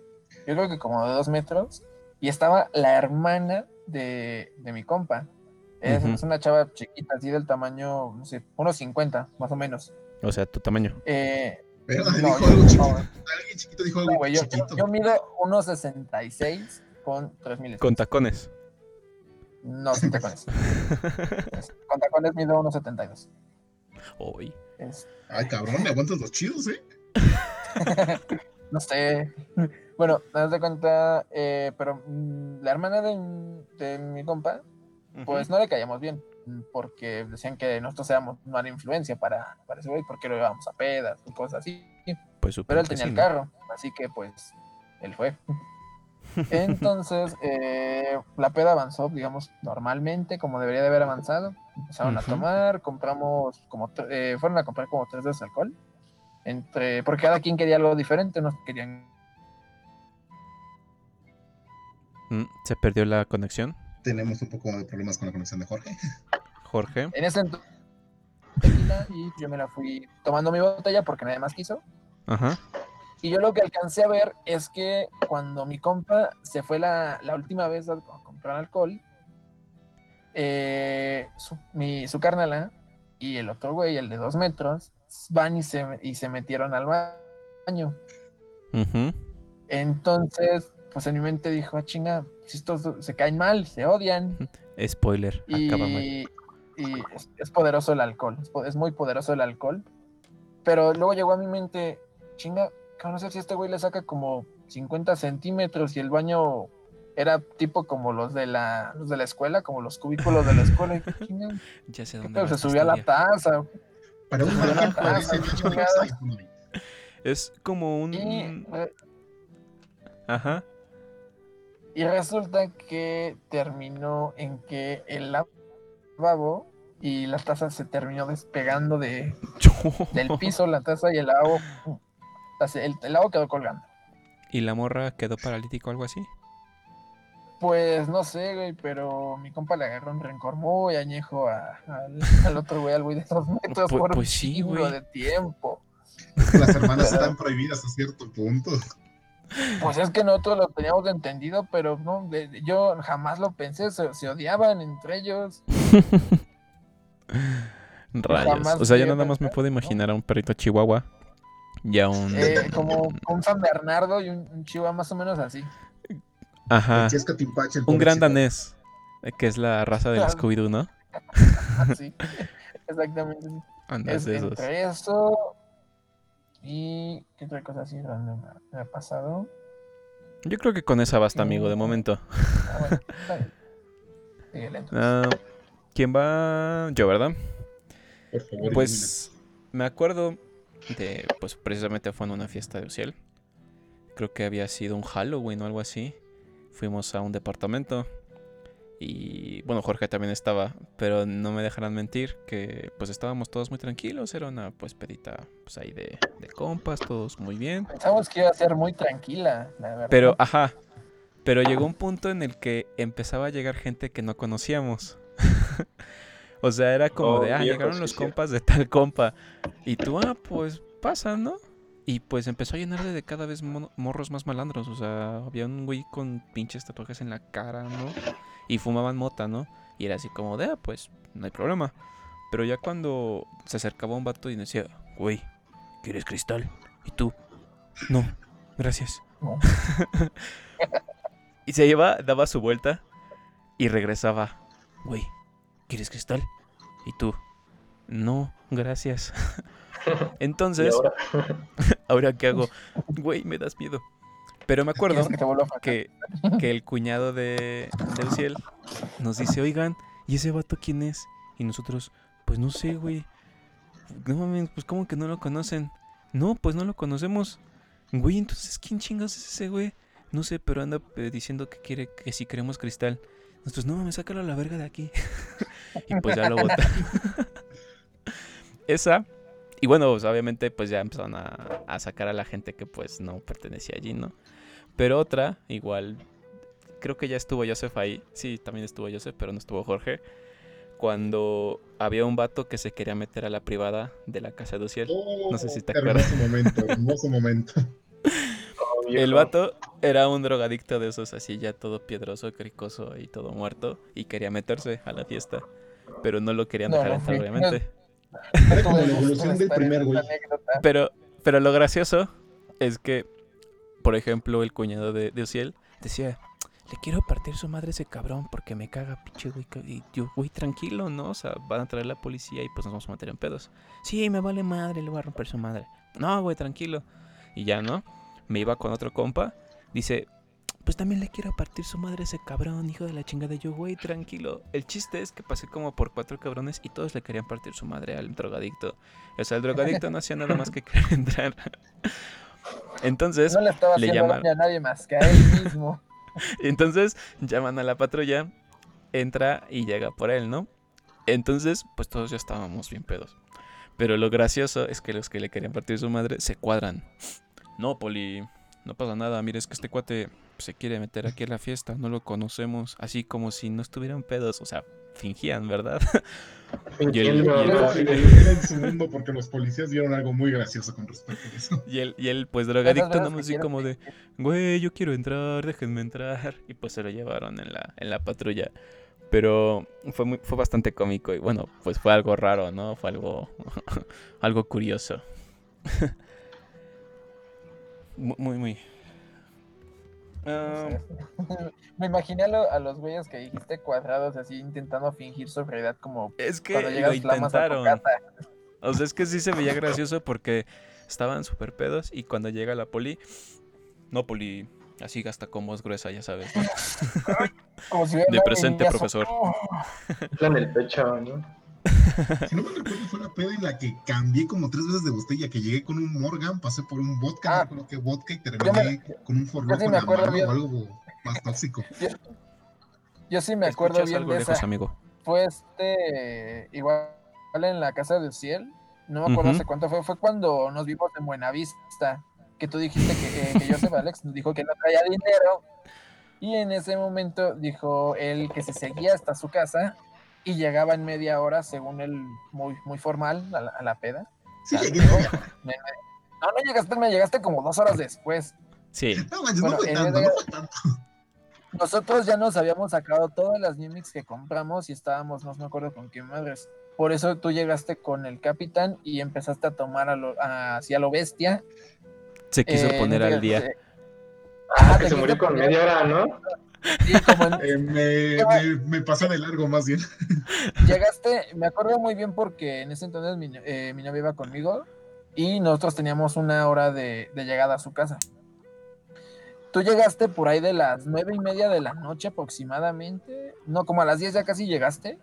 Yo creo que como de dos metros. Y estaba la hermana de, de mi compa. Es, Ujú. es una chava chiquita, así del tamaño, no sé, unos 50, más o menos. O sea, tu tamaño. Eh, Pero no, dijo yo- algo no, chiquito. Alguien chiquito dijo algo no, güey, yo, yo- chiquito. yo mido 1.66 con 3.000 Con tacones. No, sin tacones. Es- con tacones mido 1.72. Uy. Es- Ay, cabrón, me aguantas los chidos, ¿eh? no sé. Bueno, te das de cuenta, eh, pero mm, la hermana de, de mi compa, pues no le caíamos bien, porque decían que nosotros éramos mala influencia para, para ese güey, porque lo llevábamos a pedas y cosas así. Pues Pero él tenía sí, el ¿no? carro, así que pues él fue. Entonces, eh, la peda avanzó, digamos, normalmente, como debería de haber avanzado. Empezaron a tomar, compramos como, eh, fueron a comprar como tres veces alcohol. Entre, porque cada quien quería algo diferente, unos querían Mm, Se perdió la conexión. Tenemos un poco de problemas con la conexión de Jorge. Jorge. en ese entonces y yo me la fui tomando mi botella porque nadie más quiso. Ajá. Y yo lo que alcancé a ver es que cuando mi compa se fue la, la última vez a, a comprar alcohol, eh, su, mi, su carnala y el otro güey, el de dos metros, van y se, y se metieron al baño. Entonces, pues en mi mente dijo, ah, chinga, si estos se caen mal, se odian. Spoiler. Acaba mal. Y, y es, es poderoso el alcohol, es, es muy poderoso el alcohol. Pero luego llegó a mi mente, chinga, no sé si este güey le saca como 50 centímetros y el baño era tipo como los de la, los de la escuela, como los cubículos de la escuela. Ya sé ¿qué dónde se subía a la taza. Para un ah, parece. Es como un... Y, Ajá. y resulta que terminó en que el lavabo y la taza se terminó despegando de, del piso, la taza y el lavabo. ¡Pum! O sea, el, el lavabo quedó colgando. ¿Y la morra quedó paralítico o algo así? Pues no sé, güey, pero mi compa le agarró un rencor muy añejo a- al, al otro güey, al güey de dos metros Pu- por pues sí, güey. de tiempo. Las hermanas están prohibidas a cierto punto. Pues es que nosotros lo teníamos entendido, pero no, de- de- yo jamás lo pensé, se, se odiaban entre ellos. Rayos. Jamás O sea, yo nada más me puedo imaginar a un perrito chihuahua y a un... Eh, como un San Bernardo y un, un chihuahua más o menos así. Ajá. Un gran danés, eh, que es la raza del Claro. Scooby-Doo, ¿no? Así. Exactamente. sí. Anda, Es de esos. entre eso y qué otra cosa así random me- ha pasado. Yo creo que con esa basta, amigo, de Mm. momento. Ah, bueno, está bien. Síguele, entonces. Ah, ¿Quién va? Yo, ¿verdad? Por favor, Pues me acuerdo de, pues precisamente fue en una fiesta de Uciel. Creo que había sido un Halloween o algo así. Fuimos a un departamento y bueno, Jorge también estaba, pero no me dejarán mentir que pues estábamos todos muy tranquilos, era una pues pedita pues ahí de, de compas, todos muy bien. Pensamos que iba a ser muy tranquila, la verdad. Pero, ajá. Pero llegó un punto en el que empezaba a llegar gente que no conocíamos. o sea, era como Oh, de, ah, llegaron los compas de tal compa. Y tú, ah, pues pasa, ¿no? Y pues empezó a llenarle de cada vez morros más malandros. O sea, había un güey con pinches tatuajes en la cara, ¿no? Y fumaban mota, ¿no? Y era así como de, ah, pues no hay problema. Pero ya cuando se acercaba un vato y decía, güey, ¿quieres cristal? ¿Y tú? No, gracias. No. y se iba, daba su vuelta y regresaba. Güey, ¿quieres cristal? ¿Y tú? No, gracias. ¿Y Entonces, ahora? ¿ahora qué hago? Güey, me das miedo. Pero me acuerdo que, que el cuñado de, de Uciel nos dice, oigan, ¿y ese vato quién es? Y nosotros, pues no sé, güey. No mames, pues ¿cómo que no lo conocen? No, pues no lo conocemos. Güey, entonces, ¿quién chingas es ese güey? No sé, pero anda eh, diciendo que quiere que si queremos cristal. Nosotros, no mames, sácalo a la verga de aquí. y pues ya lo bota. Esa. Y bueno, pues, obviamente, pues ya empezaron a, a sacar a la gente que pues no pertenecía allí, ¿no? Pero otra, igual, creo que ya estuvo Joseph ahí. Sí, también estuvo Joseph, pero no estuvo Jorge. Cuando había un vato que se quería meter a la privada de la casa de Uciel. Oh, No sé si te Hermoso momento, hermoso momento. Oh, El vato era un drogadicto de esos así, ya todo piedroso, cricoso y todo muerto. Y quería meterse a la fiesta. Pero no lo querían No, dejar no entrar, obviamente. Era como la evolución de del primer güey. Pero, pero lo gracioso es que, por ejemplo, el cuñado de, de Uciel decía, le quiero partir su madre a ese cabrón porque me caga, pinche güey. Y yo, güey, tranquilo, ¿no? O sea, van a traer la policía y pues nos vamos a meter en pedos. Sí, me vale madre, le voy a romper su madre. No, güey, tranquilo. Y ya, ¿no? Me iba con otro compa. Dice, pues también le quiero partir su madre a ese cabrón, hijo de la chingada. Yo, güey, tranquilo. El chiste es que pasé como por cuatro cabrones y todos le querían partir su madre al drogadicto. O sea, el drogadicto no hacía nada más que querer entrar. Entonces, No le estaba le a nadie más que a él mismo. entonces llaman a la patrulla, entra y llega por él, ¿no? Entonces, pues todos ya estábamos bien pedos. Pero lo gracioso es que los que le querían partir su madre se cuadran. No, Poli, no pasa nada. Mire, es que este cuate se quiere meter aquí a la fiesta, no lo conocemos. Así como si no estuvieran pedos, o sea, fingían, ¿verdad? Y el- ¿no? Era, era en su mundo porque los policías vieron algo muy gracioso con respecto a eso. Y él, y él pues drogadicto, veces nada que más así como de, güey, yo quiero entrar, déjenme entrar. Y pues se lo llevaron en la, en la patrulla. Pero fue, muy, fue bastante cómico y bueno, pues fue algo raro, ¿no? Fue algo, algo curioso. Mu- muy, muy. Ah, Me imaginé a, lo- a los güeyes que dijiste cuadrados así intentando fingir sobriedad como es que cuando lo llegas a tu intentaron. casa. O sea, es que sí se veía gracioso porque estaban súper pedos y cuando llega la poli, no poli, así gasta con voz gruesa, ya sabes. ¿no? Como si hubiera De presente, profesor. En el pecho, ¿no? Si no me recuerdo, fue la peda en la que cambié como tres veces de botella, que llegué con un Morgan, pasé por un vodka, Ah. no recuerdo qué vodka, y terminé con un forloco sí o algo más tóxico. Yo sí me acuerdo bien algo de lejos, esa. amigo. Fue este, igual en la casa de Ciel. No me acuerdo hace cuánto fue. Fue cuando nos vimos en Buenavista. Que tú dijiste que, eh, que Joseph Alex nos dijo que no traía dinero. Y en ese momento dijo él que se seguía hasta su casa y llegaba en media hora, según él, muy, muy formal a la, a la peda. Sí, Ah, llegué. No, no llegaste, me llegaste como dos horas después. Sí. No, manches, Bueno, no fue tanto, ese- no fue tanto. Nosotros ya nos habíamos sacado todas las New Mix que compramos y estábamos, no me acuerdo con qué madres. Por eso tú llegaste con el capitán y empezaste a tomar a lo, a- hacia lo bestia. Se quiso Eh, poner no al día. eh, Ah, que se murió con media hora, ¿no? Eh, me, me, me pasé de largo más bien. llegaste, me acuerdo muy bien porque en ese entonces mi, eh, mi novia iba conmigo y nosotros teníamos una hora de, de llegada a su casa. Tú llegaste por ahí de las nueve y media de la noche aproximadamente, no, como a las 10 ya casi llegaste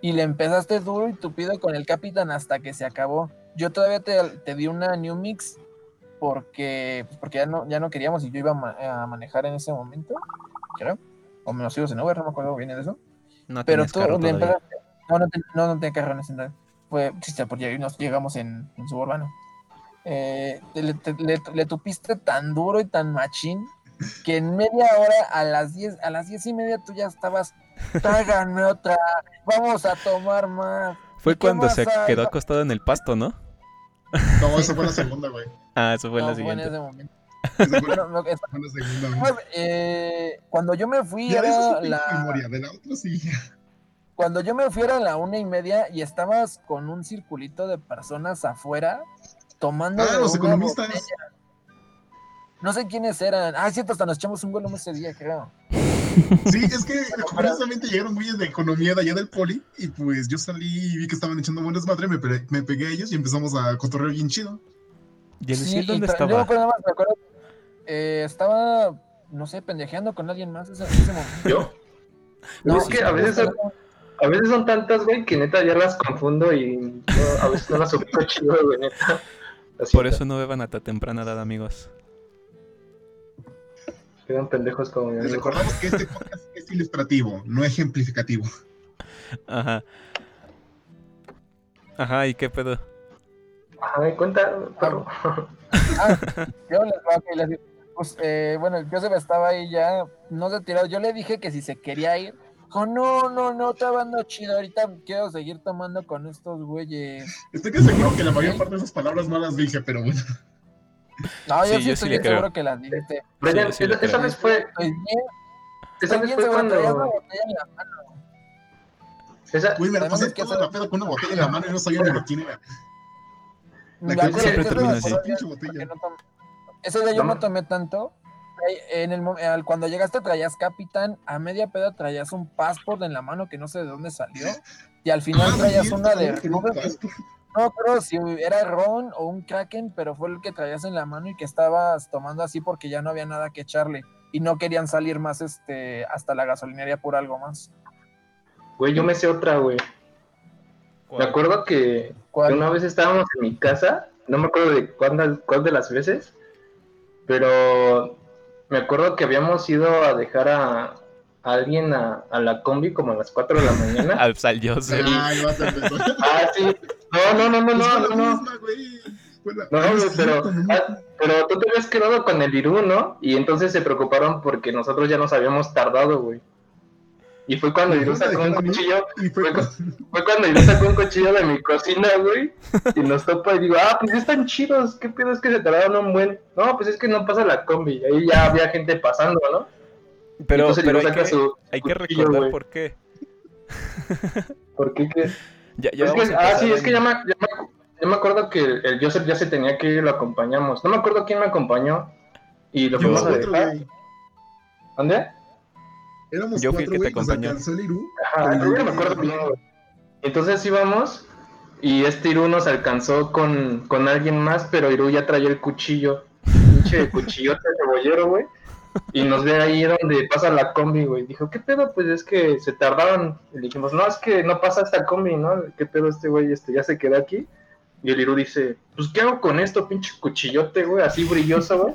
y le empezaste duro y tupido con el capitán hasta que se acabó. Yo todavía te, te di una New Mix porque, pues, porque ya, no, ya no queríamos y yo iba a, ma- a manejar en ese momento, creo, o me los ibas en Uber, no me acuerdo bien de eso. No Pero tú carro le todavía. empezaste. No, no, te- no, no tenía carro en ese entonces. Fue chiste, porque ahí nos llegamos en, en suburbano. Eh, le, te- le- le tupiste tan duro y tan machín que en media hora a las 10, a las diez y media tú ya estabas, tráiganme otra, vamos a tomar más. Fue ¿Y qué cuando más se hay? quedó acostado en el pasto, ¿no? No, esa fue la segunda, güey. Ah, eso fue No, la fue en siguiente. ese momento. Bueno, eh, cuando yo me fui era la, memoria, de la otra sí. Cuando yo me fui era la una y media y estabas con un circulito de personas afuera tomando. Ah, los economistas. botella. No sé quiénes eran. Ah, cierto, hasta nos echamos un vuelo ese día, creo. Sí, es que curiosamente llegaron güeyes de economía de allá del poli y pues yo salí y vi que estaban echando buenas madre, me, pe- me pegué a ellos y empezamos a cotorrear bien chido. ¿Y el Sí, dónde y tra- Yo me estaba? acuerdo, nada más, me acuerdo, eh, estaba, no sé, pendejeando con alguien más ese, ese momento. Yo. No, es que a veces, son, a veces son tantas, güey, que neta ya las confundo y no, a veces no las ubico chido, güey, neta. Así Por eso no beban hasta temprana edad, amigos. Quedan pendejos como Les amigo. recordamos que este podcast es ilustrativo, no ejemplificativo. Ajá. Ajá, ¿y qué pedo? Ay, cuenta, perro. Ah, yo les, les digo, pues, eh, bueno, el Joseph estaba ahí ya, no se tiró. Yo le dije que si se quería ir, dijo, no, no, no, estaba ando chido. Ahorita quiero seguir tomando con estos güeyes. Estoy que seguro que la mayor parte de esas palabras no las dije, pero bueno. No, yo Sí, sí, yo sí estoy le bien seguro que las dijiste. Yo sí esa, vez fue, Estoy bien, esa vez fue. Traía una cuando, botella en la mano. esa, Güey, me la pasé es que toda la peda con una botella en la mano y no sabía ni quién era. Me La que siempre termina así. Pinche botella. no Ese día yo No. no tomé tanto. En el, cuando llegaste traías Capitán, a media peda traías un passport en la mano que no sé de dónde salió. Y al final Ah, traías una de... No, creo si era Ron o un Kraken, pero fue el que traías en la mano y que estabas tomando así porque ya no había nada que echarle. Y no querían salir más este hasta la gasolinería por algo más. güey, yo me sé otra, güey. Me acuerdo que ¿Cuál? que una vez estábamos en mi casa, no me acuerdo de cuándo, cuál de las veces, pero me acuerdo que habíamos ido a dejar a, a alguien a, a la combi como a las 4 de la mañana. Al Sal Joseph. Ay, vas a empezar. ah, sí. No, no, no, no, no, no, no. misma, pero, ah, pero tú te habías quedado con el Irú, ¿no? Y entonces se preocuparon porque nosotros ya nos habíamos tardado, güey. Y fue cuando ¿Me Irú fuiste a sacó un cuchillo, Y fue fue cuando Irú sacó un cuchillo de mi cocina, güey. Y nos topa y digo, ah, pues están chidos, ¿qué pedo es que se tardaron un buen? No, pues es que no pasa la combi, ahí ya había gente pasando, ¿no? Pero, entonces pero hay saca que, su hay que cuchillo, recordar por qué. ¿Por qué qué? Ya, ya Es vamos que- a ah, sí, es que ya me, ya me- ya me acuerdo que el, el Joseph ya se tenía que ir y lo acompañamos. No me acuerdo quién me acompañó. Y lo fuimos a dejar. ¿Dónde? Éramos Yo fui el que te acompañó. Ajá, yo no me acuerdo bien. Entonces íbamos y este Irú nos alcanzó con, con alguien más, pero Irú ya traía el cuchillo. Pinche cuchillote de cebollero, güey. Y nos ve ahí donde pasa la combi, güey. Dijo, ¿qué pedo? Pues es que se tardaron. Y le dijimos, no, es que no pasa esta combi, ¿no? ¿Qué pedo este güey este ya se quedó aquí? Y el Iru dice, pues ¿qué hago con esto, pinche cuchillote, güey? Así brilloso, güey.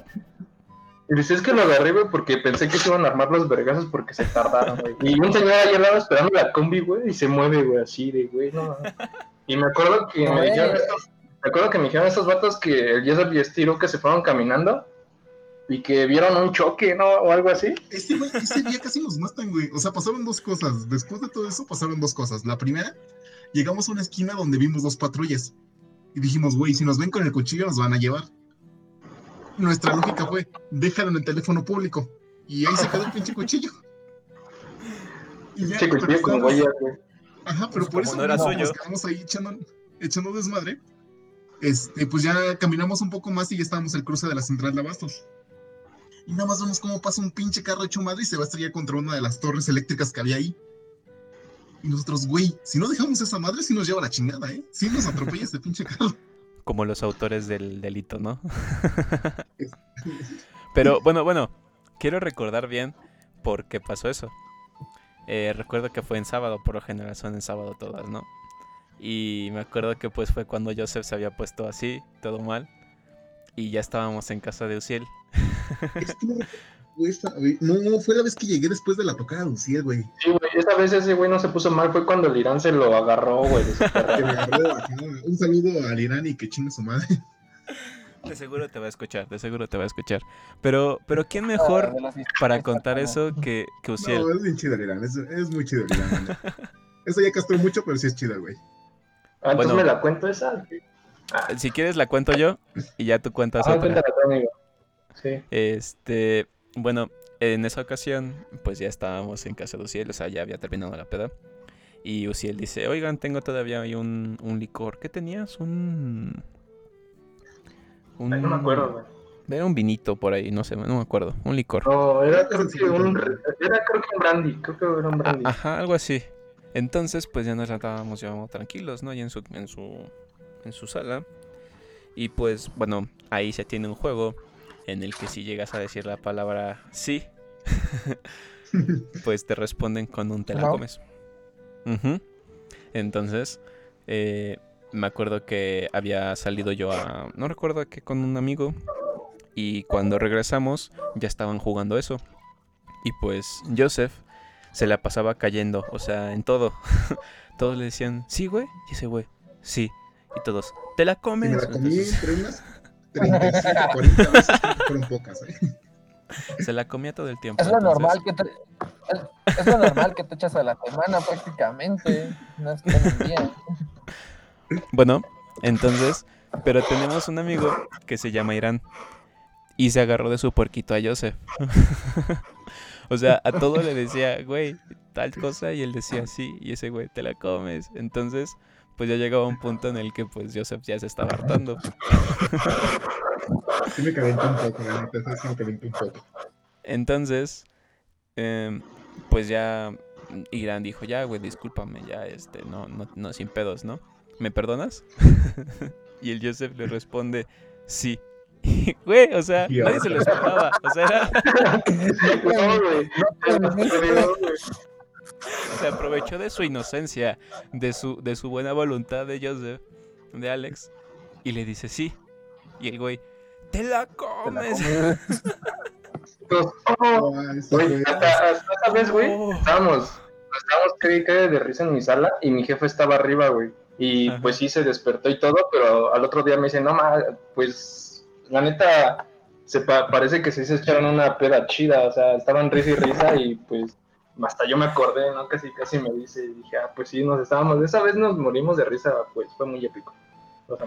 Y dice, es que lo agarré, güey, porque pensé que se iban a armar los vergazos porque se tardaron, güey. Y un señor ahí al lado esperando la combi, güey, y se mueve, güey, así de, güey, no. Y me acuerdo que me dijeron estos, me acuerdo que me dijeron estos vatos que el Jessup y Estiro que se fueron caminando y que vieron un choque, ¿no? O algo así. Ese, güey, ese día casi nos matan, güey. O sea, pasaron dos cosas. Después de todo eso, pasaron dos cosas. La primera, llegamos a una esquina donde vimos dos patrullas. Y dijimos, güey, si nos ven con el cuchillo, nos van a llevar. Nuestra lógica fue, déjalo en el teléfono público. Y ahí se quedó el pinche cuchillo. Y ya, pero güey. Ajá, pero Pues por como eso no era suyo. nos quedamos ahí echando, echando desmadre. Este, pues ya caminamos un poco más y ya estábamos al cruce de la central de Abastos. Y nada más vemos cómo pasa un pinche carro hecho madre y se va a estrellar contra una de las torres eléctricas que había ahí. Y nosotros, güey, si no dejamos esa madre, sí nos lleva la chingada, ¿eh? Sí nos atropella este pinche carro. Como los autores del delito, ¿no? Pero bueno, bueno, quiero recordar bien por qué pasó eso. Eh, recuerdo que fue en sábado, por lo general son en sábado todas, ¿no? Y me acuerdo que pues fue cuando Joseph se había puesto así, todo mal. Y ya estábamos en casa de Uciel. No, güey, no, no, fue la vez que llegué después de la tocada de Luciel, güey. Sí, güey, esa vez ese güey no se puso mal, fue cuando el Irán se lo agarró, güey. Que me agarró. Un saludo al Irán y que chingue su madre. De seguro te va a escuchar, de seguro te va a escuchar. Pero, pero ¿quién mejor historias para contar eso que, que Uciel? No, es bien chido el Irán, es, es muy chido el Irán. Eso ya castró mucho, pero sí es chido, güey. Ah, entonces Bueno. me la cuento esa. Si quieres la cuento yo y ya tú cuentas Ah, otra. cuéntala tú, amigo. Sí. Este, bueno, en esa ocasión, pues ya estábamos en casa de Uciel, o sea, ya había terminado la peda. Y Uciel dice, oigan, tengo todavía ahí un, un licor. ¿Qué tenías? Un... un Ay, no me acuerdo, güey. Era un vinito por ahí, no sé, no me acuerdo. Un licor. No, era creo que un, era creo que un brandy, creo que era un Ah, brandy. ajá, algo así. Entonces, pues ya nos estábamos llevando tranquilos, ¿no? Y en su, en su, en su sala. Y pues, bueno, ahí se tiene un juego en el que si llegas a decir la palabra sí, pues te responden con un te la comes. Entonces, eh, me acuerdo que había salido yo a, no recuerdo a qué, con un amigo. Y cuando regresamos, ya estaban jugando eso. Y pues Joseph se la pasaba cayendo, o sea, en todo. todos le decían, sí, güey. Y ese güey, sí. Y todos, ¿te la Y comes? me la comí Entonces, entre unas 35, 40 veces, fueron pocas, ¿eh? se la comía todo el tiempo. Es lo entonces- normal que te, es, es lo normal que te echas a la semana prácticamente. No es que un día. Bueno, entonces, pero tenemos un amigo que se llama Irán y se agarró de su puerquito a Joseph. o sea, a todo le decía, güey, tal cosa y él decía sí y ese güey te la comes. Entonces, pues ya llegaba un punto en el que pues Joseph ya se estaba hartando. Sí me calentó un poco, la neta, sí me calentó un poco. Entonces, em, pues ya Irán dijo, ya, güey, discúlpame, ya, este, no, no, no, sin pedos, ¿no? ¿Me perdonas? y el Joseph le responde, sí. Y, Güey, o sea, Y nadie se lo esperaba. O sea, era- No, güey. No No, güey. se aprovechó de su inocencia, de su, de su buena voluntad de Joseph, de Alex, y le dice sí. Y el güey, te la te la comes. comes. Entonces, oh, güey, hasta, hasta esa vez, güey, Oh. estábamos, estábamos que de risa en mi sala y mi jefe estaba arriba, güey. Y Ajá. pues sí se despertó y todo, pero al otro día me dice, no, ma, pues la neta, se pa- parece que sí se echaron una peda chida, o sea, estaban risa y risa y pues hasta yo me acordé, ¿no? Casi, casi me dice, y dije, ah, pues sí, nos estábamos, esa vez nos morimos de risa, pues fue muy épico.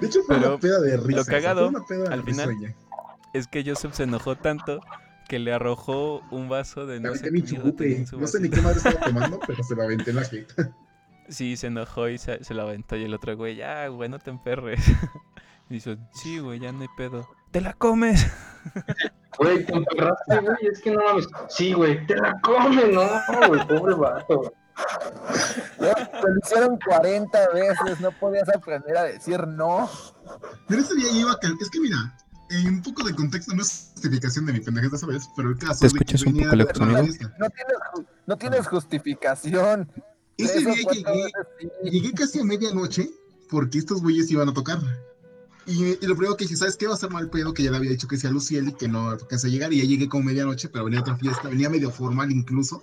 De hecho, fue Pero una peda de risa. o sea, cagado, fue una peda al final, risueña. Es que Joseph se enojó tanto que le arrojó un vaso de no Le sé mi chupe. No sé ni qué madre estaba tomando, pero se lo aventé en la jeta. Sí, se enojó y se, se lo aventó y el otro güey, ya, güey, no te emperres. Y dice, sí, güey, ya no hay pedo. ¡Te la comes! Güey, te emperraste, güey, es que no mames. Sí, güey, te la comes, no, güey, pobre vato. Te lo hicieron 40 veces, no podías aprender a decir no. Pero ese día iba a cal- Es que mira, Y un poco de contexto, no es justificación de mi pendejita, ¿sabes? Pero el caso ¿Te es de que escuchas un poco de lejos, amigo? No tienes, no tienes justificación. Ese día llegué, veces sí. llegué casi a medianoche porque estos güeyes iban a tocar. Y, y lo primero que dije, ¿sabes qué? Va a ser mal pedo que ya le había dicho que sea Luciel y que no alcanza a llegar. Y ya llegué como medianoche, pero venía a otra fiesta, venía medio formal incluso.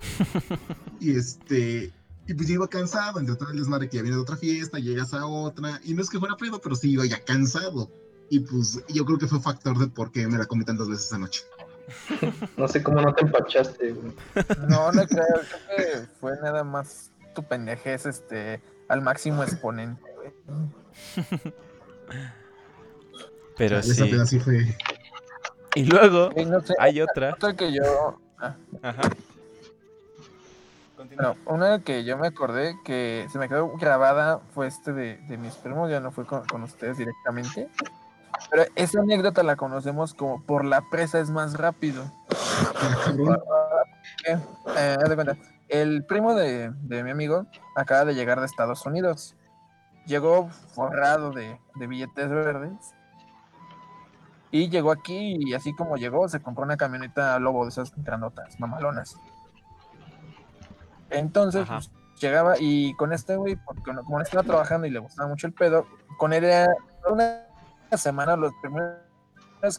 y este. Y pues yo iba cansado, entre todo el desmadre que ya viene de otra fiesta, llegas a otra. Y no es que fuera pedo, pero sí iba ya cansado. Y pues yo creo que fue factor de por qué me la comí tantas veces anoche. No sé cómo no te empachaste, güey. No, no creo, creo que fue nada más tu pendejez este, al máximo exponente. güey. Pero Esa sí. peda sí fue. Y luego Y no sé, hay otra. otra que yo. ah, Ajá. Bueno, una que yo me acordé que se me quedó grabada fue este de, de mis primos, ya no fue con, con ustedes directamente. Pero esa anécdota la conocemos como por la presa es más rápido. Eh, eh, haz de cuenta, el primo de, de mi amigo acaba de llegar de Estados Unidos. Llegó forrado de, de billetes verdes. Y llegó aquí y así como llegó, se compró una camioneta Lobo de esas grandotas, mamalonas. Entonces, pues, llegaba y con este güey, porque como estaba trabajando y le gustaba mucho el pedo, con él era una semana, los primeros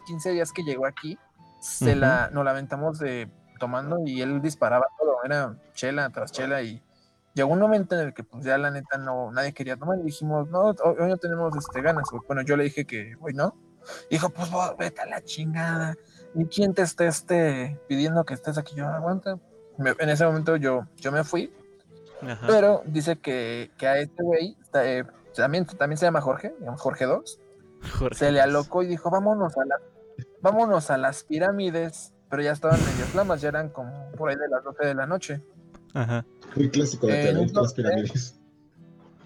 15 días que llegó aquí, se Ujú. la, nos la aventamos de tomando y él disparaba todo, era chela tras chela y llegó un momento en el que pues ya la neta no, nadie quería tomar y dijimos, no, hoy no tenemos este, ganas, bueno, yo le dije que hoy no, dijo, pues vos, vete a la chingada, ni quién te esté este, pidiendo que estés aquí, yo aguanta, Me- en ese momento yo, yo me fui, Ajá. pero dice que, que a este güey, eh, también, también se llama Jorge, llama Jorge 2, Jorge. se le alocó y dijo, vámonos a, la, vámonos a las pirámides, pero ya estaban medio flamas, ya eran como por ahí de las 12 de la noche. Ajá. Muy clásico de Eh, las entonces- pirámides.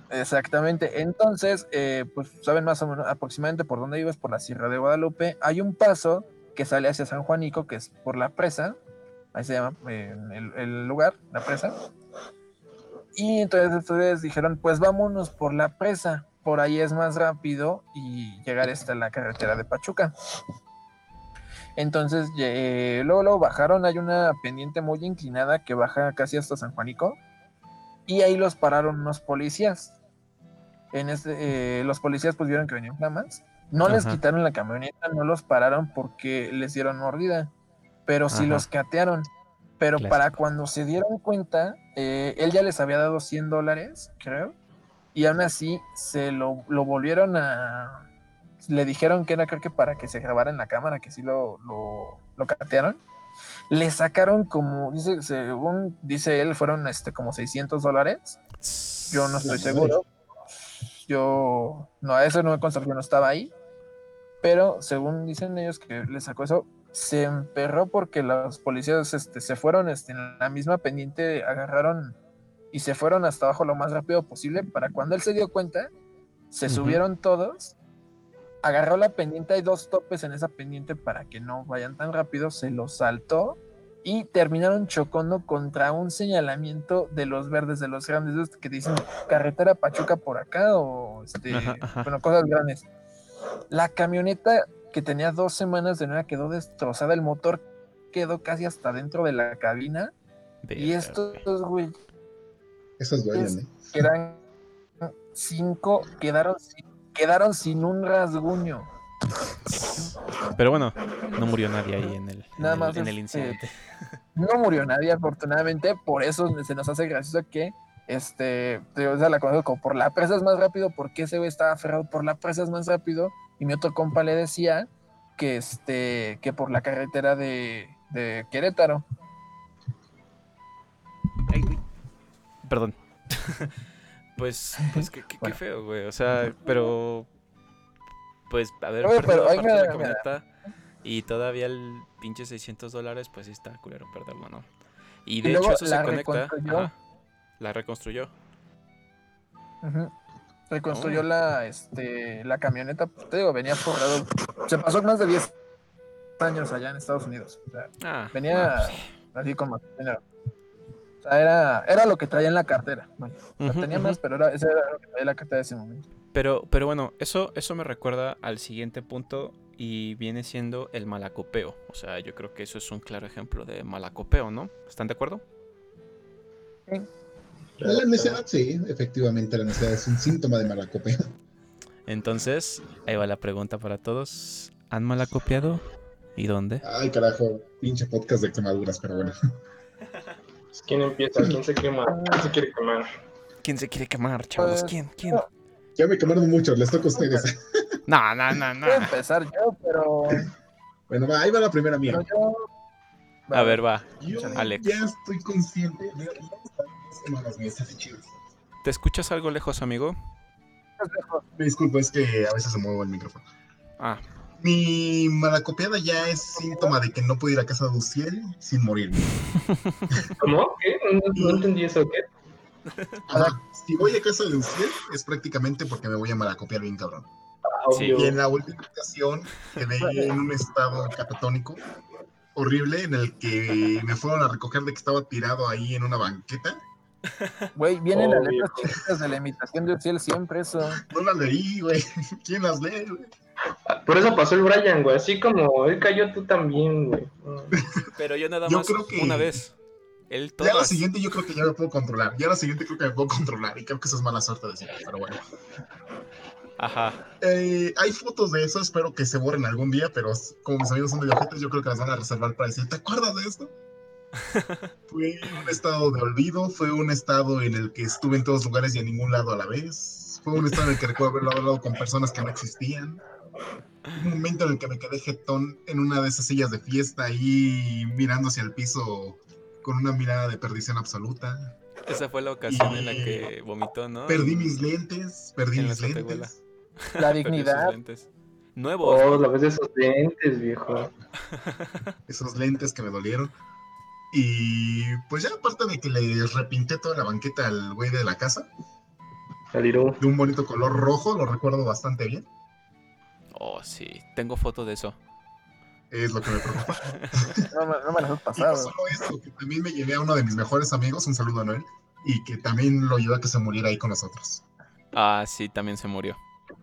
Exactamente. Entonces, eh, pues saben más o menos aproximadamente por dónde ibas, por la Sierra de Guadalupe. Hay un paso que sale hacia San Juanico, que es por la presa. Ahí se llama eh, el, el lugar, la presa. Y entonces ustedes dijeron, pues vámonos por la presa. Por ahí es más rápido y llegar hasta la carretera de Pachuca. Entonces, eh, luego, luego bajaron, hay una pendiente muy inclinada que baja casi hasta San Juanico. Y ahí los pararon unos policías. En este, eh, los policías pues vieron que venían flamas. No les quitaron la camioneta, no los pararon porque les dieron mordida. Pero sí Ajá. los catearon. Pero Clásico. para cuando se dieron cuenta, eh, él ya les había dado 100 dólares, creo. Y aún así se lo, lo volvieron a... Le dijeron que era creo que para que se grabara en la cámara, que sí lo, lo, lo catearon. Le sacaron como, dice, según dice él, fueron este, como 600 dólares. Yo no estoy seguro. Yo, no, a eso no me consta, yo no estaba ahí. Pero según dicen ellos que le sacó eso, se emperró porque los policías este, se fueron este, en la misma pendiente, agarraron y se fueron hasta abajo lo más rápido posible. Para cuando él se dio cuenta, se subieron todos, agarró la pendiente, hay dos topes en esa pendiente para que no vayan tan rápido, se los saltó y terminaron chocando contra un señalamiento de los verdes, de los grandes, que dicen carretera Pachuca por acá o este, Ajá, ajá. bueno, cosas grandes. La camioneta que tenía dos semanas de nueva quedó destrozada, el motor quedó casi hasta dentro de la cabina y estos güey duelen, ¿eh? que eran cinco quedaron sin, quedaron sin un rasguño. Pero bueno, no murió nadie ahí en el, en Nada el- más en el este, incidente. No murió nadie, afortunadamente, por eso se nos hace gracioso que este, te- o sea, la conozco como por la presa es más rápido, porque ese güey estaba aferrado por la presa es más rápido, y mi otro compa le decía que este, que por la carretera de, de Querétaro. Ay. Perdón. pues, pues qué, qué- qué Bueno. feo, güey. O sea, pero. Pues, a ver, Oye, perdido pero me de la camioneta. Y todavía el pinche 600 dólares, pues sí está culero perderlo, ¿no? Y Y de luego hecho eso se conecta. ajá, la reconstruyó. Reconstruyó Oh. la, este, la camioneta, pues, te digo, venía forrado. Se pasó más de 10 años allá en Estados Unidos. O sea, Ah, venía ah, así con más dinero. O sea, era, era lo que traía en la cartera. vaya. O sea, Ujú, tenía más, pero era, ese era lo que traía en la cartera de ese momento. Pero, pero bueno, eso, eso me recuerda al siguiente punto y viene siendo el malacopeo. O sea, yo creo que eso es un claro ejemplo de malacopeo, ¿no? ¿Están de acuerdo? La necedad, sí, efectivamente, la necedad es un síntoma de malacopeo. Entonces, ahí va la pregunta para todos. ¿Han malacopiado? ¿Y dónde? Ay, carajo, pinche podcast de quemaduras, pero bueno. ¿Quién empieza? ¿Quién se quema? ¿Quién se quiere quemar? ¿Quién se quiere quemar, chavos? Pues, ¿Quién? ¿Quién? Ya me quemaron mucho, les toca a ustedes. No, no, no, no. Voy a empezar yo, pero, Bueno, va, ahí va la primera mía. A ver, va. Yo Alex. ya estoy consciente de semanas así chidas. ¿Te escuchas algo lejos, amigo? Me disculpo, es que a veces se mueve el micrófono. Ah, Mi malacopiada ya es síntoma de que no puedo ir a casa de Uciel sin morirme. ¿Cómo? ¿Qué? No, no entendí eso. ¿Qué? Si voy a casa de Uciel es prácticamente porque me voy a malacopiar bien cabrón. Ah, Sí. Y en la última ocasión quedé en un estado catatónico horrible en el que me fueron a recoger de que estaba tirado ahí en una banqueta. Güey, vienen las letras chiquitas de la imitación de Uciel siempre eso. No las leí, güey. ¿Quién las lee, güey? Por eso pasó el Brian, güey. Así como él cayó, tú también, güey. pero yo nada Yo más creo que- una vez. Él Ya la siguiente yo creo que ya me puedo controlar. Ya la siguiente creo que me puedo controlar. Y creo que eso es mala suerte decir, pero bueno. Ajá. Eh, hay fotos de eso, espero que se borren algún día, pero como mis amigos son de ojetes, yo creo que las van a reservar para decir, ¿te acuerdas de esto? fue un estado de olvido, fue un estado en el que estuve en todos lugares y en ningún lado a la vez. Fue un estado en el que recuerdo haberlo hablado con personas que no existían. Un momento en el que me quedé jetón en una de esas sillas de fiesta ahí mirando hacia el piso con una mirada de perdición absoluta. Esa fue la ocasión en la que vomitó, ¿no? Perdí mis lentes, perdí en mis lentes. La dignidad. lentes. Nuevos. Oh, la vez de esos lentes, viejo. esos lentes que me dolieron. Y pues ya aparte de que le repinté toda la banqueta al güey de la casa, El Irú. de un bonito color rojo, lo recuerdo bastante bien. Oh, sí. Tengo foto de eso. Es lo que me preocupa. No, me- no me las has Y no pasado. solo eso, que también me llevé a uno de mis mejores amigos, un saludo a Noel, y que también lo ayudó a que se muriera ahí con nosotros. Ah, sí, también se murió.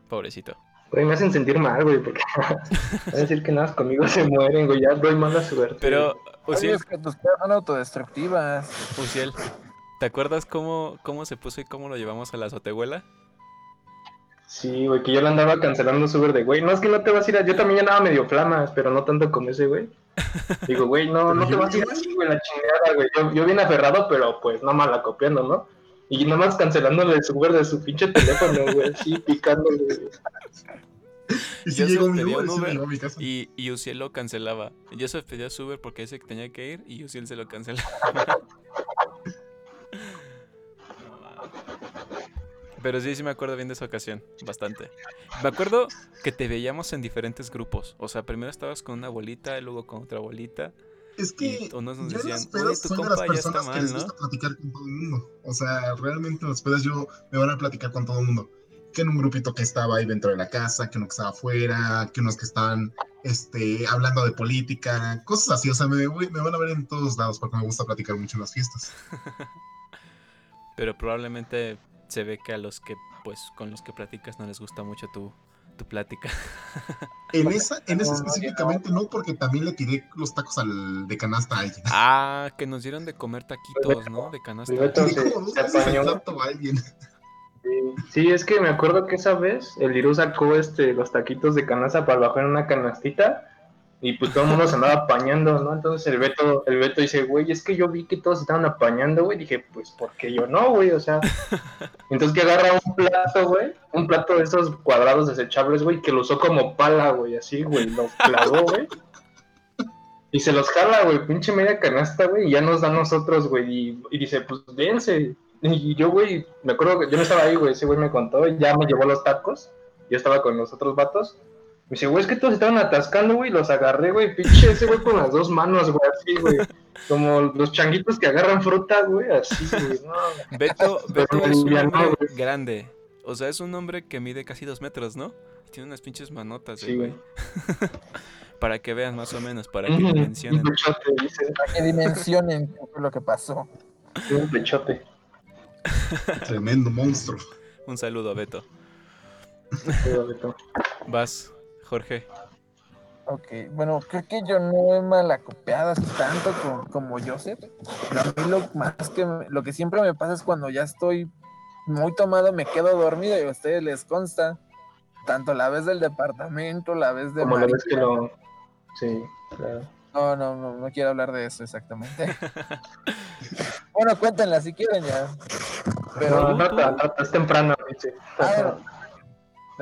Pobrecito. Güey, me hacen sentir mal, güey, porque van a decir que nada conmigo se mueren, güey. Ya doy mala suerte. Pero, Uciel, es que tus son autodestructivas. Uciel, ¿te acuerdas cómo, cómo se puso y cómo lo llevamos a la azotehuela? Sí, güey, que yo le andaba cancelando su de, güey, no es que no te vas a ir a... Yo también andaba medio flamas, pero no tanto como ese, güey. Digo, güey, no, no te vas a ir así, güey, la chingada, güey. Yo, yo bien aferrado, pero pues no mala copiando, ¿no? Y nomás cancelándole su Uber de su pinche teléfono, güey, así picándole. güey. Y Yo si llegó mi Uber, sí Uber llegó a mi casa. Y, y Uciel lo cancelaba. Yo se pedía su Uber porque ese que tenía que ir y Uciel se lo cancelaba. Pero sí, sí me acuerdo bien de esa ocasión, bastante. Me acuerdo que te veíamos en diferentes grupos. O sea, primero estabas con una bolita y luego con otra bolita. Es que Y unos nos yo en decían, las pedas tu soy de las personas que les ¿no? gusta platicar con todo el mundo. O sea, realmente en las pedas yo me van a platicar con todo el mundo. Que en un grupito que estaba ahí dentro de la casa, que uno que estaba afuera, que unos que estaban este, hablando de política, cosas así. O sea, me, me van a ver en todos lados porque me gusta platicar mucho en las fiestas. Pero probablemente se ve que a los que, pues, con los que platicas no les gusta mucho tu, tu plática. En esa, en esa específicamente no, porque también le tiré los tacos al, de canasta a alguien. Ah, que nos dieron de comer taquitos, ¿no? De canasta. Sí, Sí, es que me acuerdo que esa vez el Irú sacó este, los taquitos de canasta para bajar en una canastita y pues todo el mundo se andaba apañando, ¿no? Entonces el Beto, el Beto dice, güey, es que yo vi que todos estaban apañando, güey. Dije, pues, ¿por qué yo no, güey? O sea, entonces que agarra un plato, güey, un plato de esos cuadrados desechables, güey, que lo usó como pala, güey, así, güey, lo clavó, güey. Y se los jala, güey, pinche media canasta, güey, y ya nos da a nosotros, güey, y, y dice, pues, dense. Y yo, güey, me acuerdo que yo no estaba ahí, güey, ese güey me contó, y ya me llevó los tacos, yo estaba con los otros vatos. Me dice, güey, es que todos estaban atascando, güey, los agarré, güey, pinche ese güey con las dos manos, güey, así, güey. Como los changuitos que agarran fruta, güey, así, güey, no. Beto, Beto es un hombre güey. grande. O sea, es un hombre que mide casi dos metros, ¿no? Tiene unas pinches manotas, Sí, el güey. para que vean más o menos, para que Un dimensionen. Para que dimensionen qué fue lo que pasó. un pechote. Tremendo monstruo. Un saludo a Beto. Pero, Beto. Vas, Jorge. Ok, bueno, creo que yo no he malacopeado tanto como, como Joseph. Pero a mí lo más que lo que siempre me pasa es cuando ya estoy muy tomado, me quedo dormido y a ustedes les consta. Tanto la vez del departamento, la vez de Como la vez que lo. Sí, claro. No, no, no, no quiero hablar de eso exactamente. bueno, cuéntenla si quieren ya. Pero, No, no, no, no, es temprano, dice. Ah,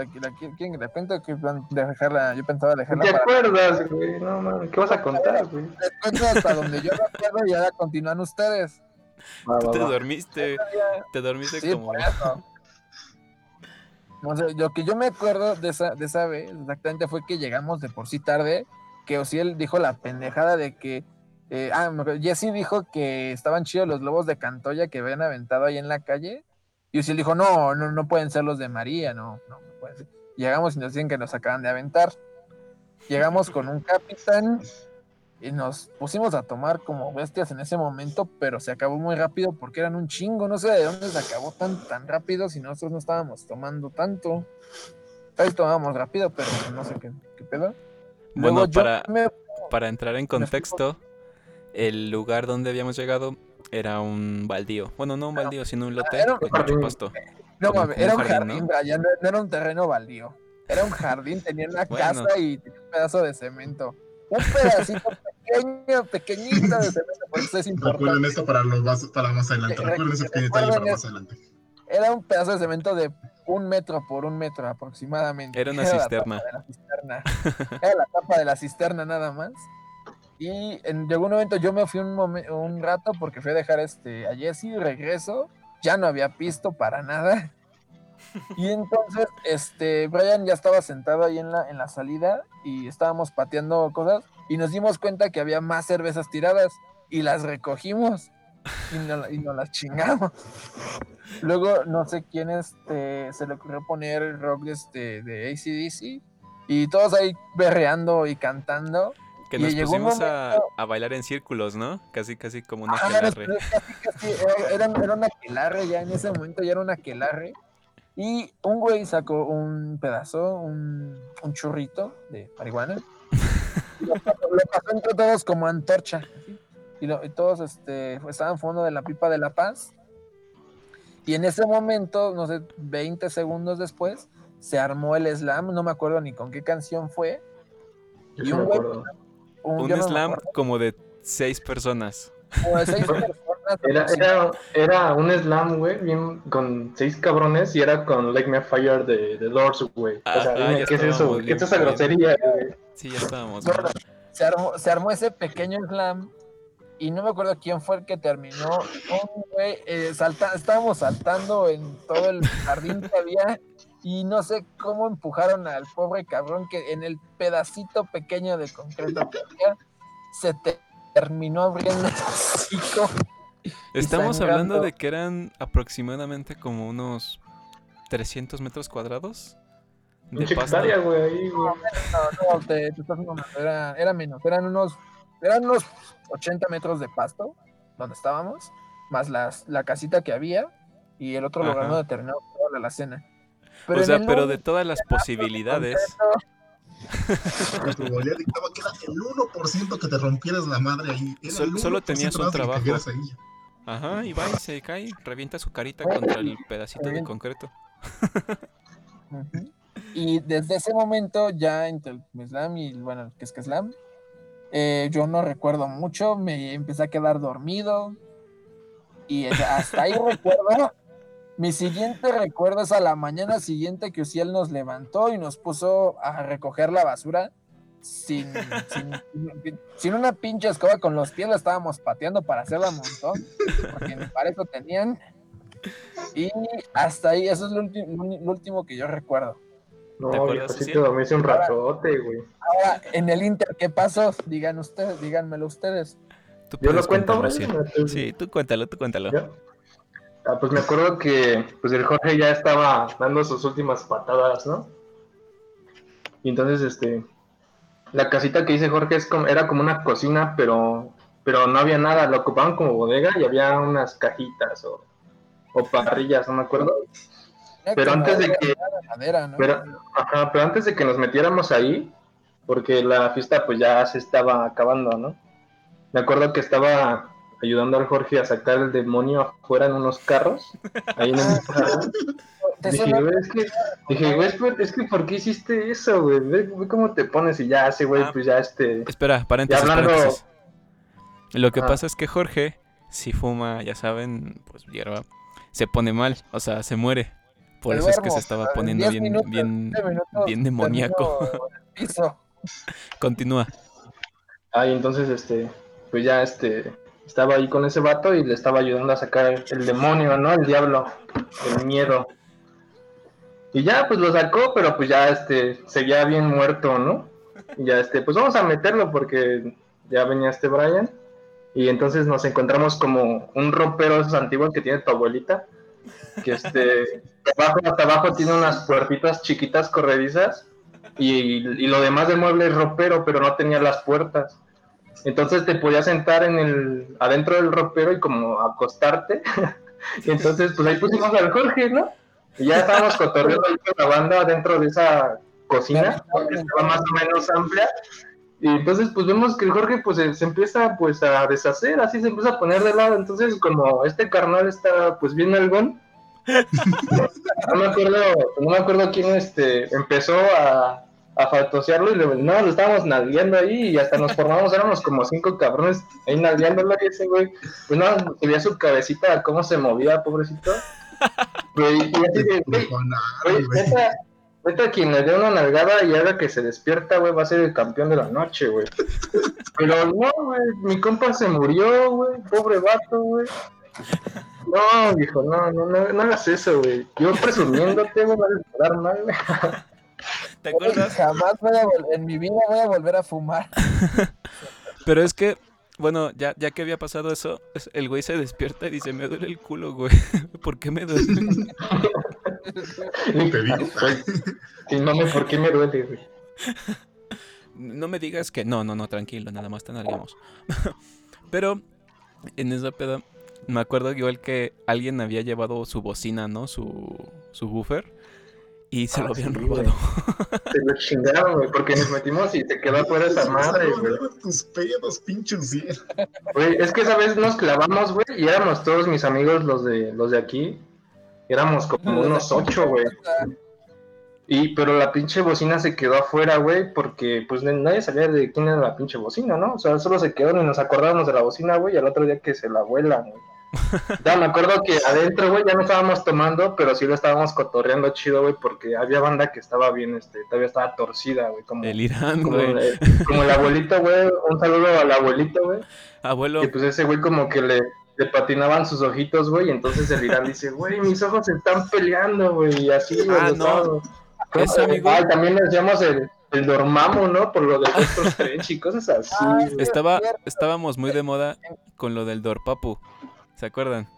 la, la, ¿quién de repente que plan- dejarla? Yo pensaba ¿Te dejarla para acuerdas, güey? No, mames, ¿qué vas a contar, güey? les cuento hasta donde yo recuerdo y ahora continúan ustedes. Va, Tú va, te va. dormiste, te dormiste Sí, como... No sé, lo que yo me acuerdo de esa, de esa vez exactamente fue que llegamos de por sí tarde, que Osiel dijo la pendejada de que, eh, ah, Jesse dijo que estaban chidos los globos de Cantoya que habían aventado ahí en la calle, y Osiel dijo, no, no, no pueden ser los de María, no, no, ser. Llegamos y nos dicen que nos acaban de aventar. Llegamos con un capitán y nos pusimos a tomar como bestias en ese momento, pero se acabó muy rápido porque eran un chingo. No sé de dónde se acabó tan, tan rápido si nosotros no estábamos tomando tanto. Tal vez tomábamos rápido, pero no sé qué, qué pedo. Bueno, Luego para, me- para entrar en contexto, el lugar donde habíamos llegado era un baldío. Bueno, no un baldío, sino un lote con mucho pasto. No, mames, era un jardín, jardín, ¿no? Brian, no, no era un terreno baldío. Era un jardín, tenía una Bueno. casa y tenía un pedazo de cemento. Un pedacito pequeño, pequeñito de cemento, por eso es Recuerden importante. esto para, los más, para más adelante. Re- Recuerden ese pequeño detalle recuerden para más adelante. Era un pedazo de cemento de un metro por un metro aproximadamente. Era una la cisterna. tapa de la cisterna. Era la tapa de la cisterna nada más. Y en algún momento yo me fui un, momen- un rato porque fui a dejar este, a Jesse, regreso, ya no había pisto para nada. Y entonces, este, Brian ya estaba sentado ahí en la, en la salida y estábamos pateando cosas y nos dimos cuenta que había más cervezas tiradas y las recogimos y no, y nos las chingamos. Luego, no sé quién este, se le ocurrió poner rock de, este, de ACDC y todos ahí berreando y cantando. Que nos pusimos a, momento- a bailar en círculos, ¿no? Casi, casi como una Ah, era, casi, casi, era, era- una aquelarre ya en ese momento, ya era una aquelarre. Y un güey sacó un pedazo, un, un churrito de marihuana. y lo, pasó- lo pasó entre todos como antorcha. Y, lo- y todos este, estaban fumando de la pipa de la paz. Y en ese momento, no sé, 20 segundos después, se armó el slam. No me acuerdo ni con qué canción fue. Yo y sí un me güey- Un no slam como de seis personas. como de seis personas. Era, era, era un slam, güey, bien con seis cabrones y era con Like Me a Fire de, de Doors, güey. O sea, ya ¿qué es eso? ¿Qué es esa grosería, güey? Sí, ya estábamos. Bueno, se armó, se armó ese pequeño slam y no me acuerdo quién fue el que terminó. Un güey, eh, salta- estábamos saltando en todo el jardín que había y no sé cómo empujaron al pobre cabrón que en el pedacito pequeño de concreto que había se te- terminó abriendo el hocico. Estamos hablando de que eran aproximadamente como unos 300 metros cuadrados de hectárea, güey, ahí, güey. No, no, te, te estás era, era menos, eran unos, eran unos 80 metros de pasto donde estábamos, más las, la casita que había y el otro lugar donde terminó toda la O sea, pero de todas las posibilidades, La probabilidad dictaba que era el 1% que te rompieras la madre ahí. Era Sol- el solo 1% tenías un trabajo. ajá, y va y se cae, revienta su carita contra el pedacito de concreto. Ujú. Y desde ese momento, ya entre el slam y bueno, el que es que slam, eh, yo no recuerdo mucho, me empecé a quedar dormido. Y hasta ahí recuerdo. Mi siguiente recuerdo es a la mañana siguiente que Uciel nos levantó y nos puso a recoger la basura sin, sin, sin- sin una pinche escoba con los pies, la estábamos pateando para hacerla un montón, porque para eso tenían. Y hasta ahí, eso es lo, último que yo recuerdo. No, ¿Te acuerdas, viejo, sí te dormiste un ratote, güey. Ahora, en el Inter, ¿qué pasó? Digan ustedes, díganmelo ustedes. Tú Yo lo cuento, güey. sí. Sí, tú cuéntalo, tú cuéntalo. ¿Ya? Ah, pues me acuerdo que pues el Jorge ya estaba dando sus últimas patadas, ¿no? Y entonces, este, la casita que dice Jorge es como, era como una cocina, pero, pero no había nada, lo ocupaban como bodega y había unas cajitas o, o parrillas, no me acuerdo. Era Pero antes de que, madera, ¿no? pero, ajá, pero antes de que nos metiéramos ahí, porque la fiesta pues ya se estaba acabando, ¿no? Me acuerdo que estaba ayudando al Jorge a sacar el demonio afuera en unos carros, ahí en el Dije, güey, es que, dije, güey, es que, ¿por qué hiciste eso, güey? Ve, cómo te pones y ya ese güey, ah, pues ya este... Espera, paréntesis, paréntesis. Lo que pasa es que Jorge, si fuma, ya saben, pues hierba, se pone mal, o sea, se muere. Por eso es que se estaba poniendo bien, bien, bien demoníaco. Continúa. Ah, y entonces, este, pues ya, este, estaba ahí con ese vato y le estaba ayudando a sacar el demonio, ¿no? El diablo, el miedo. Y ya, pues lo sacó, pero pues ya, este, seguía bien muerto, ¿no? Y ya, este, pues vamos a meterlo porque ya venía este Brian. Y entonces nos encontramos como un ropero de esos antiguos que tiene tu abuelita. Que este, abajo, hasta abajo tiene unas puertitas chiquitas corredizas. Y, y lo demás del mueble es ropero, pero no tenía las puertas. Entonces te podías sentar en el, adentro del ropero y como acostarte. entonces, pues ahí pusimos al Jorge, ¿no? Y ya estábamos cotorreando ahí con la banda dentro de esa cocina, que estaba más o menos amplia. Y entonces, pues vemos que el Jorge, pues se, empieza, pues, a deshacer, así se empieza a poner de lado. Entonces, como este carnal está, pues, bien algón, no me acuerdo, no me acuerdo quién, este, empezó a, a faltosearlo y le, no, lo estábamos nalgueando ahí y hasta nos formamos, éramos como cinco cabrones ahí nalgueándolo y ese güey, pues no, veía su cabecita, cómo se movía, pobrecito. Güey, y así de, güey, quien le dé una nalgada y haga que se despierta, güey, va a ser el campeón de la noche, güey. Pero no, güey, mi compa se murió, güey, pobre vato, güey. No, hijo, no, no, no, no hagas eso, güey. Yo presumiéndote, güey, va a mal, güey. ¿Te acuerdas? Jamás voy a en mi vida voy a volver a fumar. Pero es que, bueno, ya, ya que había pasado eso, el güey se despierta y dice, me duele el culo, güey. ¿Por qué me duele? No te digo. no me, ¿por qué me duele, güey? No me digas que no, no, no, tranquilo, nada más te nalgamos. Pero en esa peda me acuerdo igual que alguien había llevado su bocina, ¿no? Su, su buffer. Y se lo ah, habían robado. Se lo chingaron, güey, porque nos metimos y se quedó fuera esa madre, güey. tus pedos, pinches Güey, es que esa vez nos clavamos, güey, y éramos todos mis amigos los de los de aquí. Éramos como unos ocho, güey. Y, pero la pinche bocina se quedó afuera, güey, porque pues nadie sabía de quién era la pinche bocina, ¿no? O sea, solo se quedó y nos acordábamos de la bocina, güey, y al otro día que se la vuelan, güey. Ya me acuerdo que adentro, güey, ya no estábamos tomando, pero sí lo estábamos cotorreando chido, güey, porque había banda que estaba bien, este, todavía estaba torcida, güey. Como, el Irán, como, güey. como el abuelito, güey. Un saludo al abuelito, güey. Abuelo. Y pues ese güey como que le, le patinaban sus ojitos, güey, y entonces el Irán dice, güey, mis ojos se están peleando, güey, y así, güey. Ah, no. amigo... Ah, también le decíamos el, el dormamo, ¿no? Por lo de nuestros trench y cosas así. Ah, Estaba, estábamos muy de moda con lo del dorpapu. ¿Se acuerdan?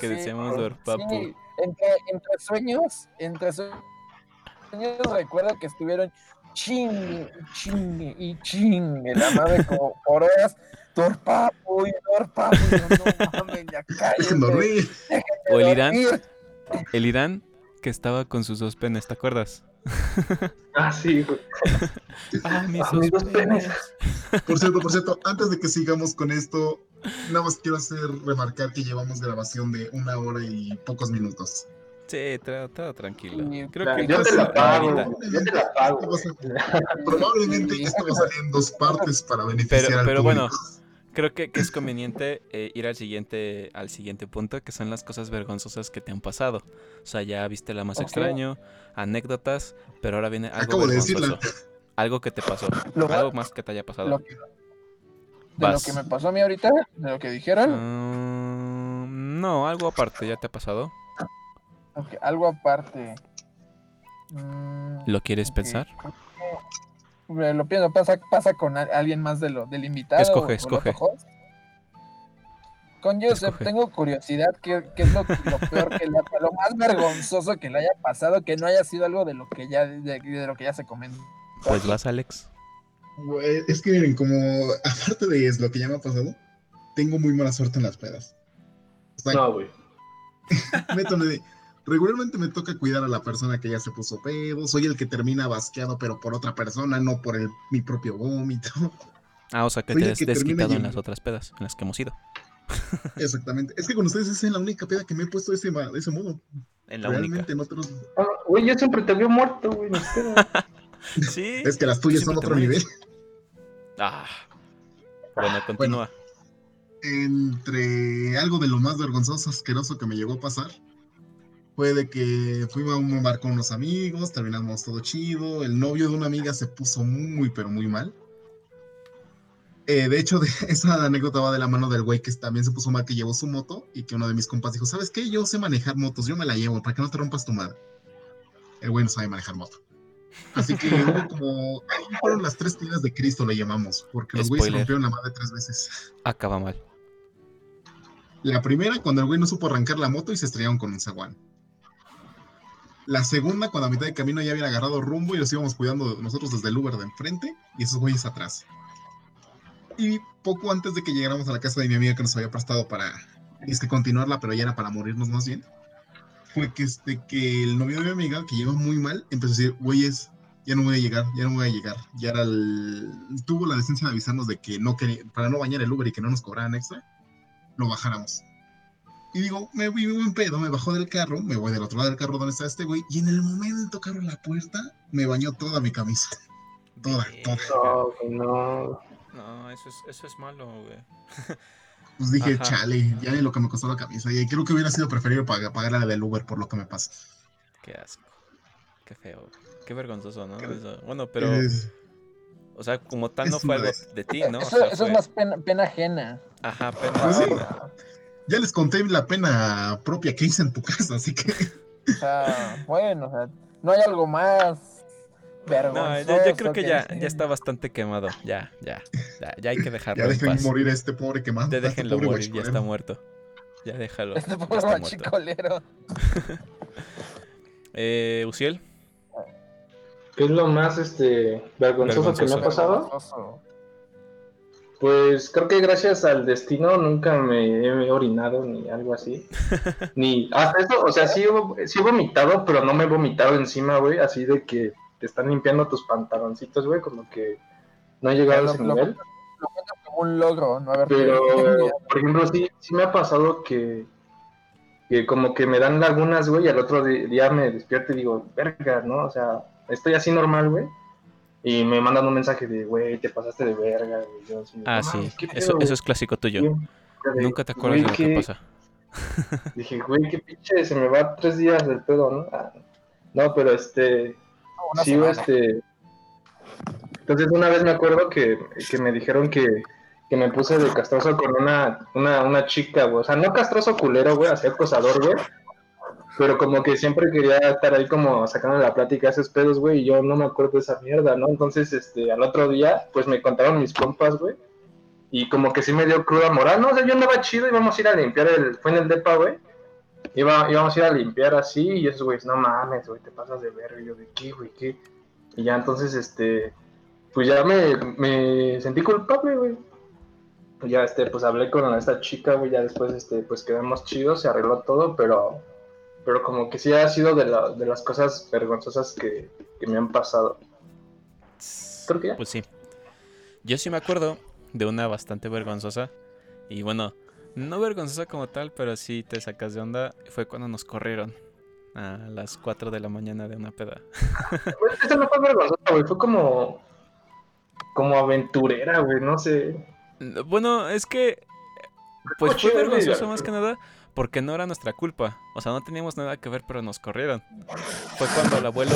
Que decíamos Dorpapu. Sí, entre, entre, sueños, entre sueños recuerdo que estuvieron ching, ching y ching en la nave como por horas. Dorpapu y Dorpapu. No mames, ya cállate. O el Irán. El Irán que estaba con sus dos penes, ¿te acuerdas? Ah, sí, güey. ah, mis, ah, dos penes. Por cierto, por cierto, antes de que sigamos con esto, Nada más quiero hacer remarcar que llevamos grabación de una hora y pocos minutos. Sí, todo, tranquilo. Creo que yo te la pago. Yo te la pago. Probablemente esto va a salir en dos partes para beneficiar pero, al Pero bueno, creo que, es conveniente eh, ir al siguiente, al siguiente punto, que son las cosas vergonzosas que te han pasado. O sea, ya viste la más extraño, anécdotas, pero ahora viene algo Acabo vergonzoso. De Algo que te pasó. algo más que te haya pasado. ¿De lo que me pasó a mí ahorita? ¿De lo que dijeron? Mm, no, algo aparte, ¿ya te ha pasado? algo aparte. Mm, ¿Lo quieres pensar? Lo pienso, pasa, pasa con alguien más de lo, del invitado. Escoge, escoge. Con Joseph tengo curiosidad, ¿qué, es lo, peor que le lo más vergonzoso que le haya pasado, que no haya sido algo de lo que ya, de, de lo que ya se comentó? Pues vas, Alex. Es que miren, como aparte de eso, lo que ya me ha pasado, tengo muy mala suerte en las pedas. no, güey. regularmente me toca cuidar a la persona que ya se puso pedo. Soy el que termina basqueado, pero por otra persona, no por el, mi propio vómito. Ah, o sea que Soy te has desquitado en las otras pedas en las que hemos ido. Exactamente. Es que con ustedes es en la única peda que me he puesto de ese, ma- de ese modo. En la Realmente única. en otros. Ah, Güey, yo siempre te veo muerto, güey. no sé. Sí. Es que las tuyas son otro nivel. Mueres. Ah. Bueno, continúa. Entre algo de lo más vergonzoso, asqueroso que me llegó a pasar, fue de que fuimos a un bar con unos amigos, terminamos todo chido, el novio de una amiga se puso muy, pero muy mal. Eh, de hecho, de, esa anécdota va de la mano del güey que también se puso mal, que llevó su moto y que uno de mis compas dijo, ¿sabes qué? Yo sé manejar motos, yo me la llevo, para que no te rompas tu madre. El güey no sabe manejar moto. Así que hubo como, ahí fueron las tres tiras de Cristo, le llamamos, porque los güeyes se rompieron la madre tres veces. Acaba mal. La primera, cuando el güey no supo arrancar la moto y se estrellaron con un zaguán. La segunda, cuando a mitad de camino ya habían agarrado rumbo y los íbamos cuidando nosotros desde el Uber de enfrente y esos güeyes atrás. Y poco antes de que llegáramos a la casa de mi amiga que nos había prestado para este, continuarla, pero ya era para morirnos más bien, fue que, este, que el novio de mi amiga, que llegó muy mal, empezó a decir, güeyes, ya no voy a llegar, ya no voy a llegar. Ya era el... Tuvo la decencia de avisarnos de que no quería, para no bañar el Uber y que no nos cobraran extra, lo bajáramos. Y digo, me voy buen pedo, me bajó del carro, me voy del otro lado del carro donde está este güey, y en el momento que abro la puerta, me bañó toda mi camisa. Toda, toda. No, no. No, eso es, eso es malo, güey. Pues dije, Ajá. chale, ya ni lo que me costó la camisa. Y creo que hubiera sido preferible pagar, pagar la del Uber por lo que me pasa. Qué asco. Qué feo. Qué vergonzoso, ¿no? Eso- Bueno, pero, Es- o sea, como tal no fue algo vez. de ti, ¿no? O Eso, sea, eso fue- es más pena, pena ajena. Ajá, pero Pues sí. ya les conté la pena propia que hice en tu casa, así que O sea, bueno, o sea, no hay algo más No, vergonzoso. yo, yo creo que ya, ya está bastante quemado. Ya, ya. Ya, ya hay que dejarlo ya en dejen paz. morir a este pobre quemado. Ya este déjenlo morir, ya está muerto. Ya déjalo. Este ya pobre está muerto. guachicolero. Eh, Uciel, ¿Qué es lo más este vergonzoso, que me ha pasado? Vergonzoso. Pues creo que gracias al destino nunca me he orinado ni algo así. ni hasta eso, o sea, sí, he- sí he vomitado, pero no me he vomitado encima, güey, así de que te están limpiando tus pantaloncitos, güey, como que no he llegado a Lo- ese lo- nivel. Lo como un logro, no haber Pero, por ejemplo, sí, sí me ha pasado que, que como que me dan lagunas, güey, y al otro día me despierto y digo, verga, ¿no? O sea, estoy así normal, güey. Y me mandan un mensaje de, güey, te pasaste de verga, güey. Yo así, Ah, "No sí. ¿qué pedo, Eso, güey?". eso es clásico tuyo. Nunca te acuerdas de "Güey, lo que ¿qué-" pasa. Dije, güey, qué pinche, se me va tres días del pedo, ¿no? Ah, no, pero este, una sí, semana. este. Entonces una vez me acuerdo que, que me dijeron que, que me puse de castroso con una, una, una chica, güey. O sea, no castroso culero, güey, así acosador, güey. Pero como que siempre quería estar ahí como sacando la plática a esos pedos, güey, y yo no me acuerdo de esa mierda, ¿no? Entonces, este, al otro día, pues me contaron mis compas, güey. Y como que sí me dio cruda moral, no, o sea, yo andaba chido, íbamos a ir a limpiar el, fue en el depa, güey. Iba, íbamos a ir a limpiar así, y esos güeyes, no mames, güey, te pasas de verga, y yo de qué, güey, qué. Y ya entonces, este, pues ya me, me sentí culpable, güey. Ya, este, pues hablé con esta chica, güey, ya después, este, pues quedamos chidos, se arregló todo, pero, pero como que sí ha sido de, la- de las cosas vergonzosas que, que me han pasado. Creo que ya. Pues sí. Yo sí me acuerdo de una bastante vergonzosa. Y bueno, no vergonzosa como tal, pero sí te sacas de onda. Fue cuando nos corrieron a las 4 de la mañana de una peda. Esa no fue vergonzosa, güey, fue como, como aventurera, güey, no sé. Bueno, es que. Pues fue vergonzoso más que nada porque no era nuestra culpa. O sea, no teníamos nada que ver, pero nos corrieron. Fue cuando al abuelo.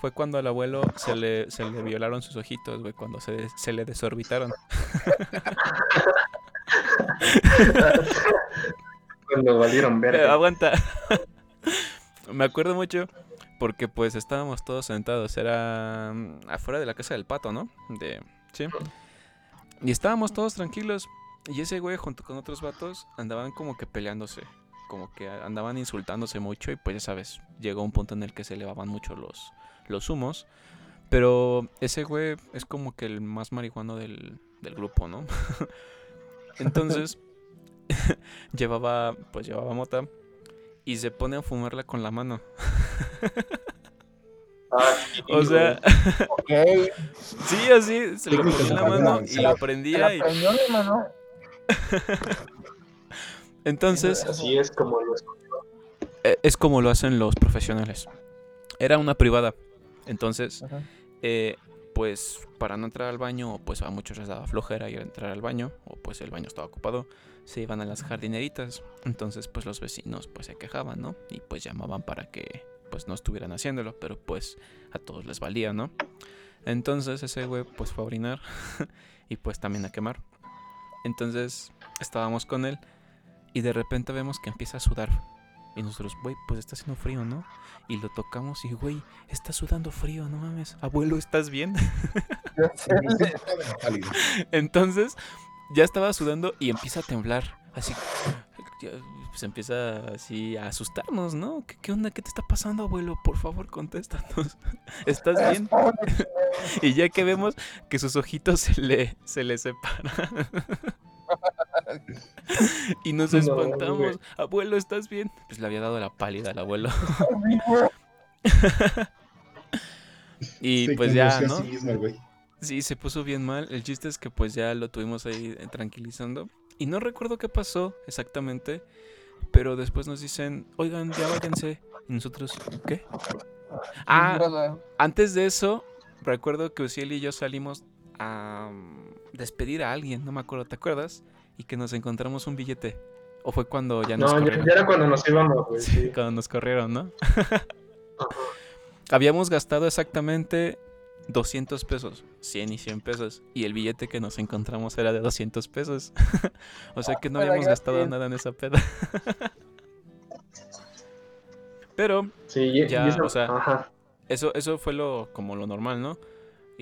Fue cuando al abuelo se le, se le violaron sus ojitos, güey, cuando se, se le desorbitaron. Cuando valieron Eh, verga. aguanta. Me acuerdo mucho porque pues estábamos todos sentados, era mm, afuera de la casa del pato, ¿no? Sí. Y estábamos todos tranquilos y ese güey junto con otros vatos andaban como que peleándose, como que andaban insultándose mucho y pues ya sabes, llegó un punto en el que se elevaban mucho los, los humos. Pero ese güey es como que el más marihuano del, del grupo, ¿no? Entonces, llevaba, pues llevaba mota. y se pone a fumarla con la mano. Ah, sí, O sea, sí, así, se lo ponía en la mano y lo Se prendía. la Y... prendió mi mano. Entonces, así es como lo eh, es como lo hacen los profesionales. Era una privada. Entonces, eh, pues para no entrar al baño, pues a muchos les daba flojera ir a entrar al baño, o pues el baño estaba ocupado, se iban a las jardineritas. Entonces, pues los vecinos pues se quejaban, ¿no? Y pues llamaban para que pues no estuvieran haciéndolo, pero pues a todos les valía, ¿no? Entonces ese güey pues fue a orinar y pues también a quemar. Entonces estábamos con él y de repente vemos que empieza a sudar. Y nosotros, güey, pues está haciendo frío, ¿no? Y lo tocamos y, güey, está sudando frío, no mames. Abuelo, ¿estás bien? Entonces ya estaba sudando y empieza a temblar. Así, pues empieza así a asustarnos, ¿no? ¿Qué, qué onda? ¿Qué te está pasando, abuelo? Por favor, contéstanos. ¿Estás bien? Y ya que vemos que sus ojitos se le, se le separan. y nos No, espantamos. güey. Abuelo, ¿estás bien? Pues le había dado la pálida al abuelo. Y Se pues ya, ¿no? sí mismo se puso bien mal. El chiste es que pues ya lo tuvimos ahí eh, tranquilizando. Y no recuerdo qué pasó exactamente. Pero después nos dicen, oigan, ya váyanse. Y nosotros, ¿qué? Ah, antes de eso, recuerdo que Uciel y yo salimos a mm, despedir a alguien, no me acuerdo, ¿te acuerdas? Y que nos encontramos un billete. ¿O fue cuando ya nos No, ya, corrieron? ya era cuando nos íbamos, güey. Sí, Sí. cuando nos corrieron, ¿no? Habíamos gastado exactamente 200 pesos, 100 y 100 pesos, y el billete que nos encontramos era de 200 pesos. o sea que no habíamos gastado nada en esa peda. Pero Sí, y Ya, eso- o sea, ajá. eso, eso fue lo como lo normal, ¿no?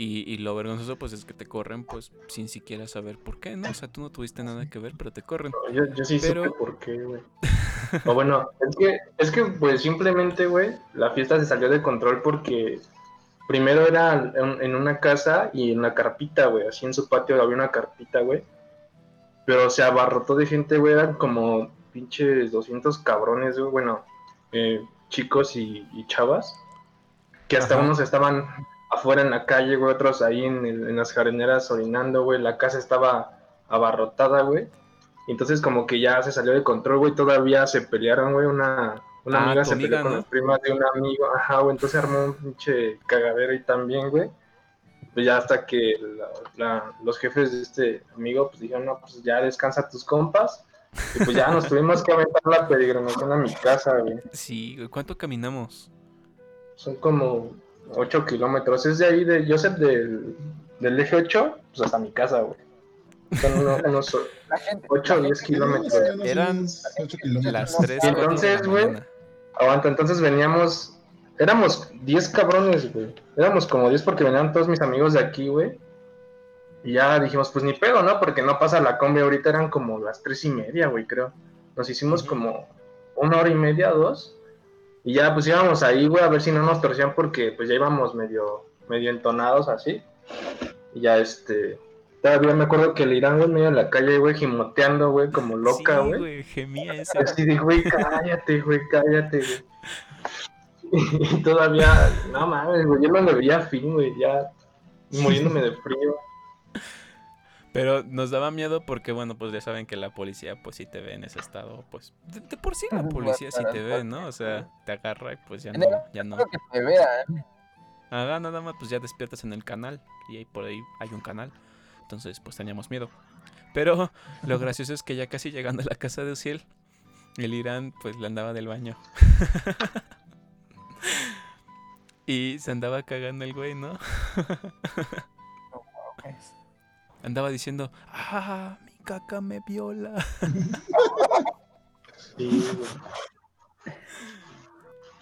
Y, y lo vergonzoso pues es que te corren pues sin siquiera saber por qué, ¿no? O sea, tú no tuviste nada que ver, pero te corren. Yo, yo sí Pero- supe por qué, güey. O bueno, es que, es que pues simplemente, güey, la fiesta se salió de control porque primero era en, en una casa y en una carpita, güey, así en su patio había una carpita, güey. Pero se abarrotó de gente, güey, eran como pinches 200 cabrones, güey, bueno, eh, chicos y, y chavas, que hasta Ajá. unos estaban afuera en la calle, güey, otros ahí en, el- en las jardineras orinando, güey, la casa estaba abarrotada, güey. Entonces como que ya se salió de control, güey, todavía se pelearon, güey, una, una Ah, amiga se peleó amiga, con ¿no? las primas de un amigo, ajá, güey, entonces armó un pinche cagadero ahí también, güey. Pues ya hasta que la- la- los jefes de este amigo pues dijeron, no, pues ya descansa tus compas. Y pues ya nos tuvimos que aventar la peregrinación a mi casa, güey. Sí, güey, ¿cuánto caminamos? Son como 8 kilómetros. Es de ahí, de Joseph, del, del eje 8, pues hasta mi casa, güey. Son unos, unos La gente. 8 o la 10 gente- kilómetros. Eran. Las no, 3, y 4 entonces, güey, Aguanta, entonces veníamos, éramos 10 cabrones, güey. Éramos como 10 porque venían todos mis amigos de aquí, güey. Y ya dijimos, pues ni pedo, ¿no? Porque no pasa la combi, ahorita eran como las tres y media, güey, creo. Nos hicimos como una hora y media, dos. Y ya pues íbamos ahí, güey, a ver si no nos torcían porque pues ya íbamos medio, medio entonados así. Y ya este, todavía me acuerdo que el Irán, güey, medio en la calle, güey, gimoteando, güey, como loca, sí, güey. güey, gemía ese. Así de, güey, cállate, güey, cállate, güey. Y todavía, no mames, güey, yo no le veía fin, güey, ya muriéndome de frío. Pero nos daba miedo porque, bueno, pues ya saben que la policía, pues si te ve en ese estado, pues de, de por sí la policía sí te ve, ¿no? O sea, te agarra y pues ya no, ya no. Que te vean. Haga nada más, pues ya despiertas en el canal y ahí por ahí hay un canal. Entonces, pues teníamos miedo. Pero lo gracioso es que ya casi llegando a la casa de Uciel, el Irán pues le andaba del baño. y se andaba cagando el güey, ¿no? Andaba diciendo, ah, mi caca me viola. Sí, güey.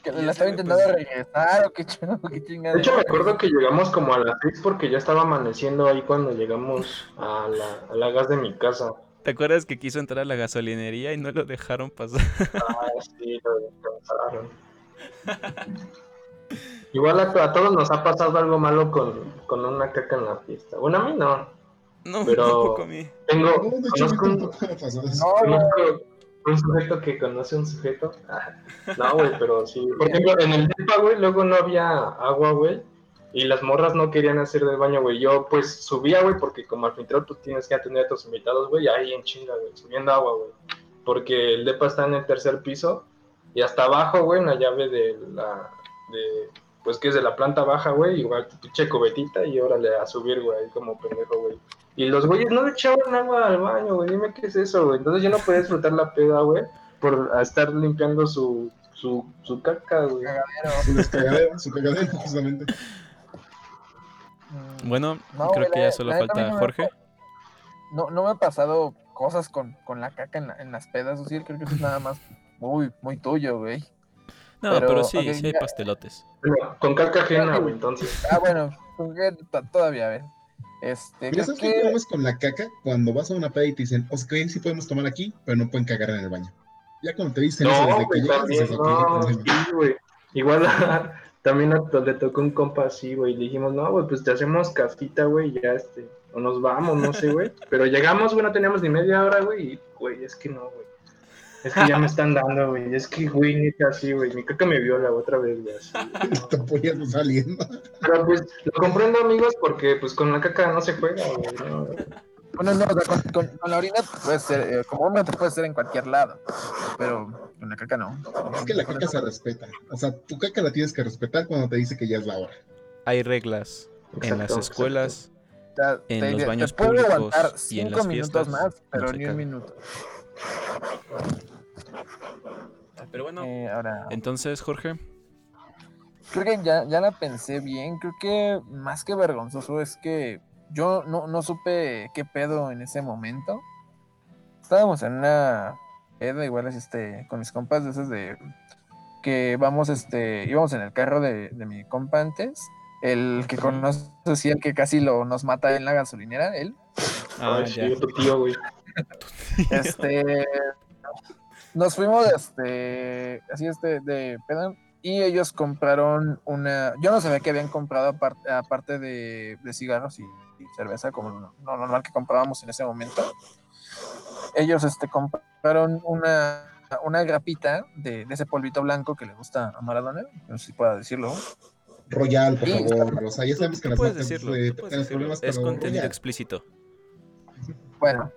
Que la estaba intentando pues- regresar o qué chingo, qué chingada. De hecho, me acuerdo que llegamos como a las 6 porque ya estaba amaneciendo ahí cuando llegamos a la, a la gas de mi casa. ¿Te acuerdas que quiso entrar a la gasolinería y no lo dejaron pasar? Ah, sí, lo descansaron. Igual a, a todos nos ha pasado algo malo con, con una caca en la fiesta. Bueno, a mí no. No, Pero- tampoco a mí. Tengo, conozco un. No, un sujeto que conoce un sujeto. Ah, no, güey, pero sí. Por ejemplo, en el DEPA, güey, luego no había agua, güey. Y las morras no querían hacer del baño, güey. Yo, pues, subía, güey, porque como anfitrión tú tienes que atender a tus invitados, güey, ahí en chinga, güey, subiendo agua, güey. Porque el DEPA está en el tercer piso y hasta abajo, güey, en la llave de la... De, pues que es de la planta baja, güey, igual pinche cobetita y órale a subir, güey, ahí como pendejo, güey. Y los güeyes no le echaban agua al baño, güey, dime qué es eso, güey. Entonces yo no podía disfrutar la peda, güey, por estar limpiando su, su, su caca, güey. Su cagadero, su cagadero, justamente. Mm, Bueno, No, creo güey, que ya solo falta me Jorge. No, no me ha pasado cosas con, con la caca en, la- en las pedas, sí, creo que eso es nada más muy, muy tuyo, güey. No, pero, pero, sí, sí hay ya- pastelotes. Bueno, con caca ajena, güey, entonces. Ah, bueno, todavía, a ver. Este, Mira, ¿sabes qué que... es con la caca? Cuando vas a una peda y te dicen, ok, sí podemos tomar aquí, pero no pueden cagar en el baño. Ya cuando te dicen eso No, desde que llegas, también, dices, no, problema". sí, güey. Igual también a- le tocó un compa así, güey. Le dijimos, no, güey, pues te hacemos casita, güey, ya este. O nos vamos, no sé, güey. Pero llegamos, güey, no teníamos ni media hora, güey, y, güey, es que no, güey. Es que ya me están dando, güey. Es que, güey, neta, así, güey. Mi caca me viola otra vez, güey, así. apoyas saliendo. Pero pues lo comprendo, amigos, porque pues con la caca no se juega, güey. ¿no? Bueno, no, o sea, con, con- con la orina puede ser, eh, como hombre te puede ser en cualquier lado, pero con la caca no. Es que la caca se respeta. O sea, tu caca la tienes que respetar cuando te dice que ya es la hora. Hay reglas en las escuelas. En te los baños te puedo públicos aguantar y en cinco las minutos fiestas, más, pero ni un minuto. Pero bueno, Eh, ahora, entonces, Jorge, creo que ya, ya la pensé bien. Creo que más que vergonzoso es que yo no, no supe qué pedo en ese momento. Estábamos en una peda, igual es este, con mis compas de esos de que vamos, este, íbamos en el carro de, de mi compa antes. El que conoce, sí, el que casi lo nos mata en la gasolinera, él. ah, sí, tu tío, güey. Este. Nos fuimos, este. Así, este, de peda. Y ellos compraron una. Yo no sabía que habían comprado aparte, aparte de, de cigarros y, y cerveza, como lo lo normal que comprábamos en ese momento. Ellos, este, compraron una, una grapita de, de ese polvito blanco que le gusta a Maradona. No sé si pueda decirlo. Royal, por favor. O sea, ya sabemos que las puedes decirlo, puedes decirlo. Es contenido Royal. explícito. Bueno.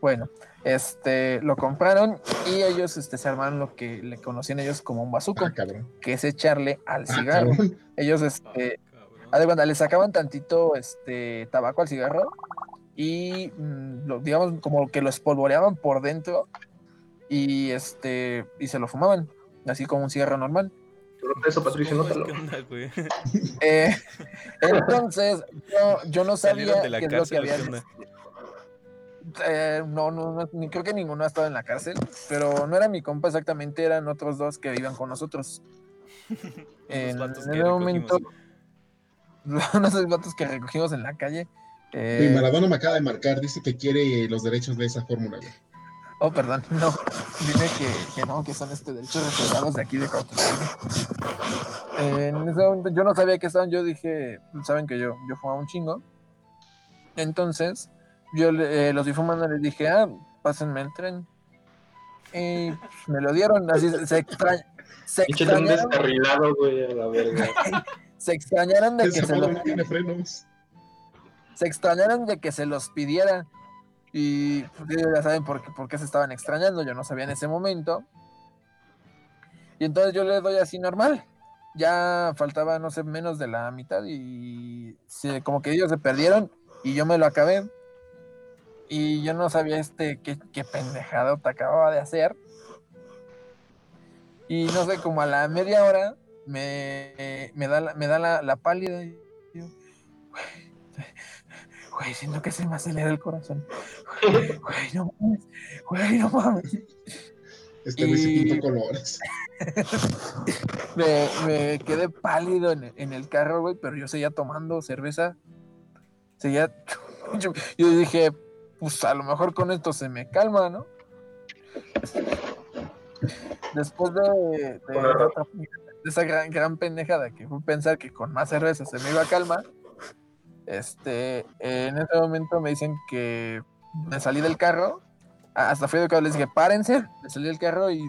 Bueno, este, lo compraron y ellos, este, se armaron lo que le conocían ellos como un bazuco. Ah, que es echarle al Ah, cigarro. cabrón. Ellos, este, cuenta, le sacaban tantito este tabaco al cigarro y mm, lo, digamos como que lo espolvoreaban por dentro y este y se lo fumaban, así como un cigarro normal. Eso, Patricio, ¿Cómo es? nótalo. ¿Qué onda, güey? Eh, entonces yo, yo no ¿Salieron sabía qué es lo que habían. Eh, no, no, no, ni- creo que ninguno ha estado en la cárcel, pero no era mi compa exactamente, eran otros dos que iban con nosotros. En, en ese momento, unos vatos que recogimos en la calle. eh, Sí, Maradona me acaba de marcar, dice que quiere los derechos de esa fórmula, güey. oh, perdón, no. Dime que, que no, que son este derechos reservados de aquí de Cuautla. En ese momento yo no sabía que estaban, yo dije, saben que yo, yo fumaba un chingo. Entonces, yo le- eh, los y les dije, ah, pásenme el tren. Y pues, me lo dieron, así se, se, extra- se extrañaron, descarrilado, güey, a la verga. se extrañaron de que se los no tiene frenos. se extrañaron de que se los pidiera. Y pues, ellos ya saben por qué, por qué se estaban extrañando, yo no sabía en ese momento. Y entonces yo le doy así normal. Ya faltaba, no sé, menos de la mitad y se- como que ellos se perdieron y yo me lo acabé. Y yo no sabía este qué, qué pendejada te acababa de hacer. Y no sé, como a la media hora me, me da, la, me da la, la pálida. Y yo, "Güey, siento que se me acelera el corazón. Güey, no mames. Güey, no mames. Este Y- colores. Me, me quedé pálido en, en el carro, güey, pero yo seguía tomando cerveza. Seguía. Yo dije, pues a lo mejor con esto se me calma, ¿no? Después de, de esa, otra- de esa gran, gran pendejada que fue pensar que con más cerveza se me iba a calmar, este, en ese momento me dicen que me salí del carro hasta fui educado, les dije, párense, le salí el carro y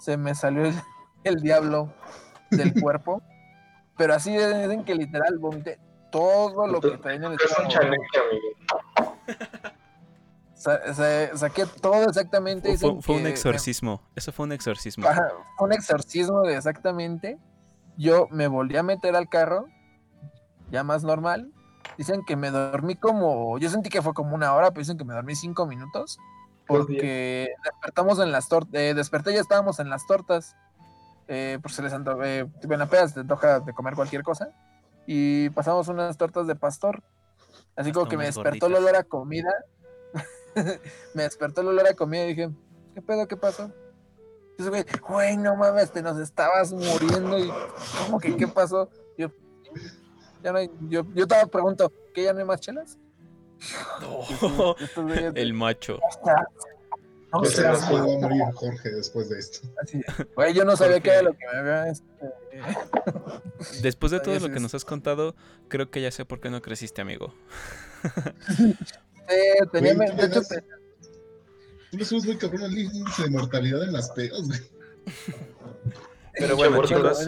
se me salió el, el diablo del cuerpo. Pero así dicen que literal vomité todo lo que traía en el Es un amigo. Sa- sa- saqué todo exactamente. Fue, un exorcismo. Eso fue un exorcismo. Ajá, fue un exorcismo de exactamente. Yo me volví a meter al carro, ya más normal. Dicen que me dormí como, yo sentí que fue como una hora, pero dicen que me dormí cinco minutos. Pues. Porque despertamos en las tortas, desperté y ya estábamos en las tortas. Eh, por se les antojó, eh, bueno, apenas te toca de comer cualquier cosa. Y pasamos unas tortas de pastor. Así como que me despertó el gorditas. olor a comida. me despertó el olor a comida y dije, ¿qué pedo? ¿Qué pasó? Y ese güey, güey, no mames, te nos estabas muriendo. Y, ¿cómo que qué pasó? Yo, ya no hay, yo, yo te pregunto, ¿qué ya no hay más chelas? No, Estos el macho. No Yo sé, sé seas cómo va a morir Jorge después de esto. Güey, yo no sabía Porque- qué era lo que me había. este, Después de todo lo que nos has contado, creo que ya sé por qué no creciste, amigo. eh, tenía, Güey, tú de hecho, eras- te- Tú le subes muy cabrón el índice de mortalidad en las pedas, güey. Pero bueno, chicos,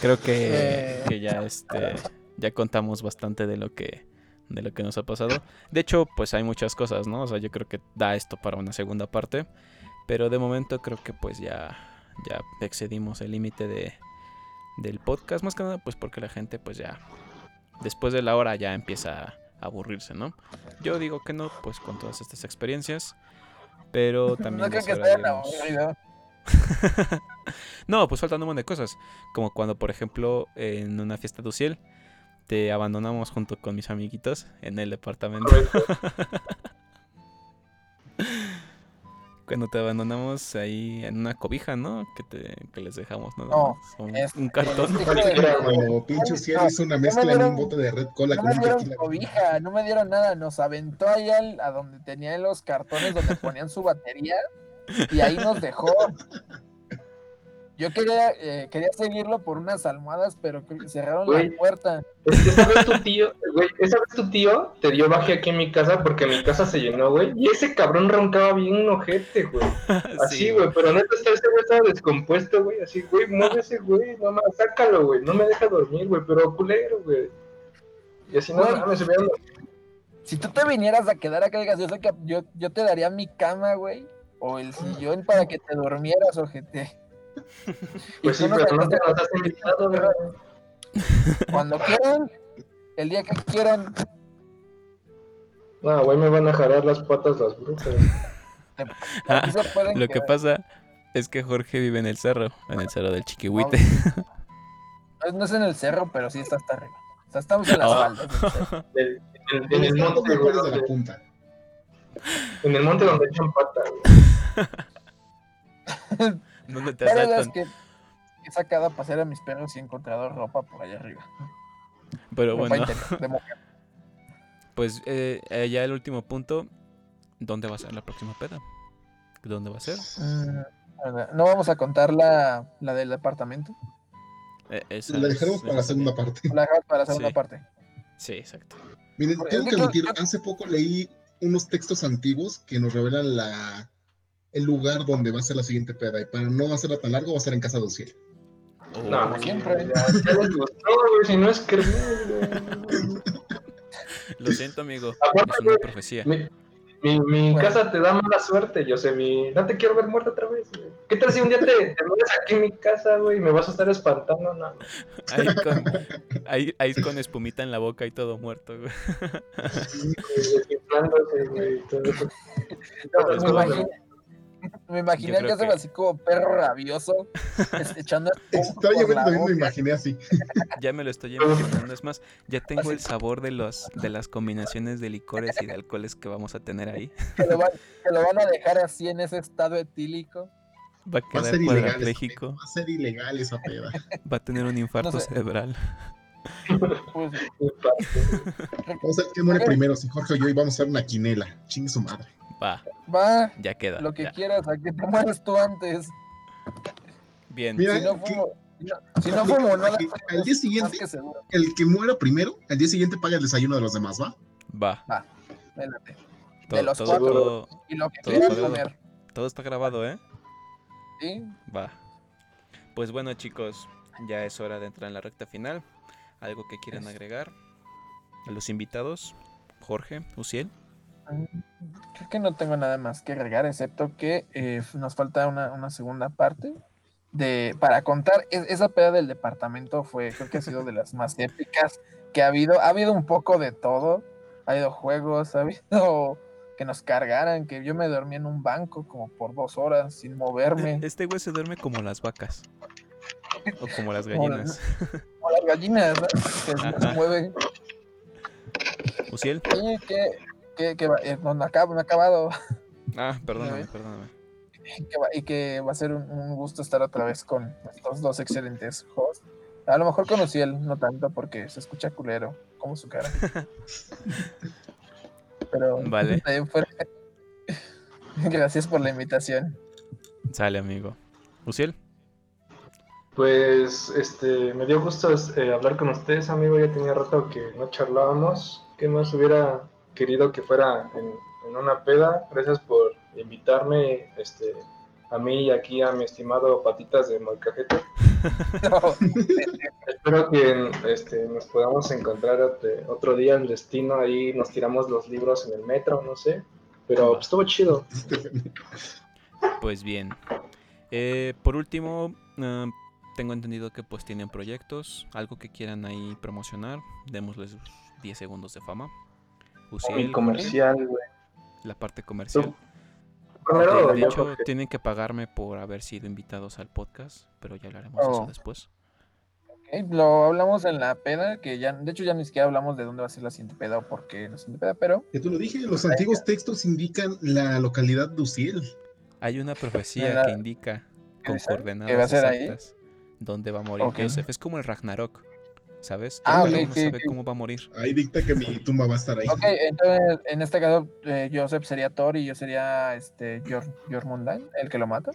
creo que, Eh. que ya este ya contamos bastante de lo que de lo que nos ha pasado. De hecho, pues hay muchas cosas, ¿no? O sea, yo creo que da esto para una segunda parte, pero de momento creo que pues ya ya excedimos el límite de del podcast, más que nada pues porque la gente pues ya después de la hora ya empieza a aburrirse, ¿no? Yo digo que no, pues con todas estas experiencias, pero también no creo que aburrido. no, pues faltan un montón de cosas. Como cuando, por ejemplo, en una fiesta de Uciel, te abandonamos junto con mis amiguitos en el departamento. Cuando te abandonamos ahí en una cobija, ¿no? Que, te, que les dejamos, ¿no? No, un, es- un cartón. Cuando pinche cielo No, hizo una no mezcla me en dieron- un bote de Red Cola No con me un dieron tequila. cobija, no me dieron nada, nos aventó ahí al- a donde tenía los cartones donde ponían su batería y ahí nos dejó. Yo quería, eh, quería seguirlo por unas almohadas, pero cerraron Güey. la puerta. Es que esa vez tu tío, güey, esa vez tu tío te dio baje aquí en mi casa porque mi casa se llenó, güey. Y ese cabrón roncaba bien ojete, güey. Así, Sí, güey, pero neta, ese güey estaba descompuesto, güey. Así, güey, muévese, güey, no más, sácalo, güey. No me deja dormir, güey, pero culero, güey. Y así, no Güey. mames, se vieron Si tú te vinieras a quedar acá, digas, yo, sé que yo, yo te daría mi cama, güey, o el sillón para que te durmieras, ojete. Pues sí, pero no te nos has invitado, güey. Cuando quieran, el día que quieran, No, güey, me van a jalar las patas las brujas. Ah, lo que pasa es que Jorge vive en el cerro, en el cerro del Chiquihuite. No, no es en el cerro, pero sí está hasta arriba. O sea, estamos en las Ah. faldas. del. En, en- en En el monte, güey, de la punta. en el monte donde echan pata, güey. ¿Dónde te La verdad es asaltan? que he sacado a pasear a mis perros y he encontrado ropa por allá arriba. Pero Ropa bueno, interior de mujer. pues eh, eh, ya el último punto, ¿dónde va a ser la próxima peda? ¿Dónde va a ser? Mm, verdad. No vamos a contar la, la del departamento. Eh, esa La es- dejaremos para la segunda parte. La dejamos para la segunda Sí. parte. Sí, exacto. Miren, tengo que admitir, hace poco leí unos textos antiguos que nos revelan la, el lugar donde va a ser la siguiente peda. Y para no hacerla tan largo, va a ser en casa de Uciel. No, Oh, como siempre. Ya, les gustó, si no es que. Lo siento, amigo. Aparte, Es una güey, profecía. Mi, mi, mi Bueno. casa te da mala suerte, yo sé, mi... no te quiero ver muerto otra vez, güey. ¿Qué tal si un día te, te mueres aquí en mi casa, güey, y me vas a estar espantando? No, Ahí con, ahí, ahí con espumita en la boca y todo muerto, güey. desinflándose, güey, todo eso. No, Pues bueno. me imaginé que que- así como perro rabioso, este, echando Extrañamente también me imaginé así. Ya me lo estoy imaginando. Es más, ya tengo el sabor de los de las combinaciones de licores y de alcoholes que vamos a tener ahí. que lo, van, que lo van a dejar así en ese estado etílico. Va a Va a quedar ser ilegal. esa Va a ser ilegal esa peda. Va a tener un infarto No sé. cerebral. Pues, Vamos a ver quién muere primero, si Jorge o yo, y vamos a hacer una quinela. Chingue su madre. Va, va, ya queda. lo que ya. quieras, a que te mueres tú antes. Bien. Mira, Si no que- fumo, si no, si no fumo, que al día siguiente, que seguro. el que muera primero, al día siguiente paga el desayuno de los demás, ¿va? Va. Espérate. de los todo- cuatro. todo- Y lo que todo comer. todo está grabado, ¿eh? ¿sí? Va. Pues bueno, chicos, ya es hora de entrar en la recta final. ¿Algo que quieran Es- agregar? A los invitados, Jorge, Uciel. Creo que no tengo nada más que agregar, excepto que eh, nos falta una, una segunda parte de para contar. Es- esa peda del departamento fue, creo que ha sido de las más épicas que ha habido. Ha habido un poco de todo. Ha habido juegos, ha habido que nos cargaran, que yo me dormí en un banco como por dos horas sin moverme. Este güey se duerme como las vacas. O como las Como las- gallinas. Como las gallinas, ¿no? que se mueven. Uciel. Oye, que, que, que va- eh, no, no acabo, no he acabado. Ah, perdóname, perdóname. que va- y que va a ser un, un gusto estar otra vez con estos dos excelentes hosts. A lo mejor conocí él, no tanto, porque se escucha culero, como su cara. Pero Vale. fuera- gracias por la invitación. Sale, amigo. Uciel. Pues este, me dio gusto eh, hablar con ustedes, amigo. Ya tenía rato que no charlábamos. ¿Qué más hubiera querido que fuera en, en una peda? Gracias por invitarme este, a mí y aquí a mi estimado Patitas de Molcajete. Espero que este, nos podamos encontrar otro, otro día el destino. Ahí nos tiramos los libros en el metro, no sé. Pero pues, estuvo chido. Pues bien. Eh, por último, ah, tengo entendido que pues tienen proyectos, algo que quieran ahí promocionar. Démosles 10 segundos de fama. Uciel, comercial, güey. la parte comercial. Primero, de hecho, que- tienen que pagarme por haber sido invitados al podcast, pero ya hablaremos de eso Oh. después. Lo hablamos en la peda, que ya, de hecho ya ni siquiera hablamos de dónde va a ser la siguiente peda o por qué la siguiente peda, pero Que tú lo dije, los antiguos textos indican la localidad de Uciel. Hay una profecía que indica con coordenadas ahí? exactas dónde va a morir. Joseph. Es como el Ragnarok, ¿sabes? Ah, Cada ok, uno sí, sabe sí. cómo va a morir. Ahí dicta que mi tumba va a estar ahí. Ok, entonces en este caso eh, Joseph sería Thor y yo sería este Jor- Jormungandr, el que lo mata.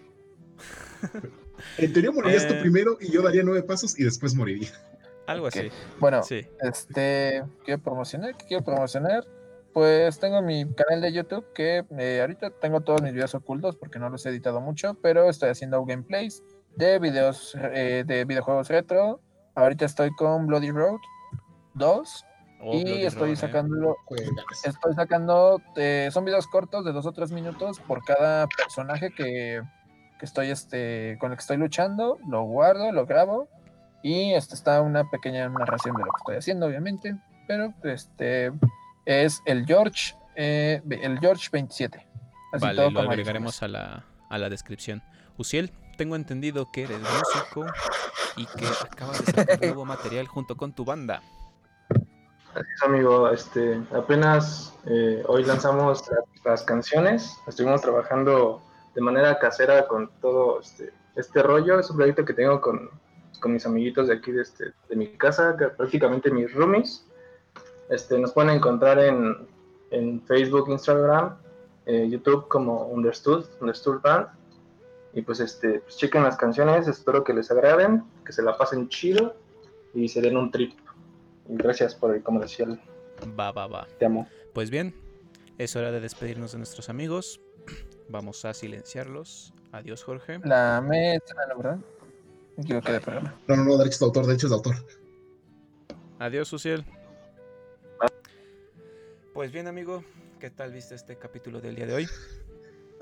En teoría morirías tú Eh. primero y yo daría nueve pasos y después moriría. Algo así. Bueno, Sí. este, quiero promocionar, ¿qué quiero promocionar? Pues tengo mi canal de YouTube que eh, ahorita tengo todos mis videos ocultos porque no los he editado mucho, pero estoy haciendo gameplays de videos eh, de videojuegos retro. Ahorita estoy con Bloody Road 2 Oh, y Bloody estoy Roar, ¿eh? sacando estoy sacando, eh, son videos cortos de dos o tres minutos por cada personaje que, que estoy, este, con el que estoy luchando, lo guardo, lo grabo y este está una pequeña narración de lo que estoy haciendo, obviamente, pero este es el George, eh, el George 27. Así Vale, todo lo como agregaremos a la, a la descripción. Uciel, tengo entendido que eres músico y que acabas de sacar nuevo material junto con tu banda. Así es, amigo. Este, apenas eh, hoy lanzamos las, las canciones. Estuvimos trabajando de manera casera con todo este, este rollo. Es un proyecto que tengo con, con mis amiguitos de aquí de, este, de mi casa, que prácticamente mis roomies. Este, nos pueden encontrar en, en Facebook, Instagram, eh, YouTube como Understood, Understood Band. Y pues, este, pues chequen las canciones, espero que les agraden, que se la pasen chido y se den un trip. Y gracias por el comercial. Va, va, va. Te amo. Pues bien, es hora de despedirnos de nuestros amigos. Vamos a silenciarlos. Adiós, Jorge. La mesa, ¿no, ¿verdad? De programa. No, no, no, derechos de autor, derechos de autor. Adiós, Uciel. Pues bien, amigo, ¿qué tal viste este capítulo del día de hoy?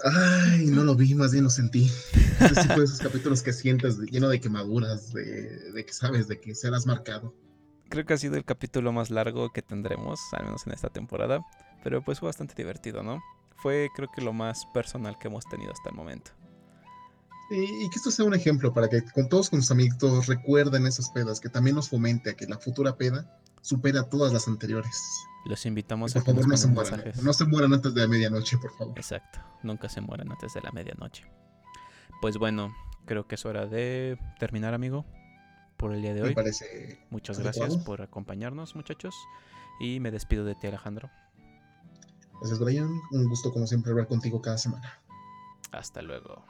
Ay, no lo vi, más bien lo sentí. Tipo de esos capítulos que sientes de- lleno de quemaduras, de, de que sabes, de que serás marcado. Creo que ha sido el capítulo más largo que tendremos, al menos en esta temporada, pero pues fue bastante divertido, ¿no? Fue creo que lo más personal que hemos tenido hasta el momento. Y, y que esto sea un ejemplo para que con todos con sus amigos recuerden esas pedas, que también nos fomente a que la futura peda supera todas las anteriores. Los invitamos por a que favor, no se mueran. No se mueran antes de la medianoche, por favor. Exacto, nunca se mueran antes de la medianoche. Pues bueno, creo que es hora de terminar, amigo, por el día de Me hoy. parece. Muchas adecuado. gracias por acompañarnos, muchachos. Y me despido de ti, Alejandro. Gracias, Brian. Un gusto, como siempre, hablar contigo cada semana. Hasta luego.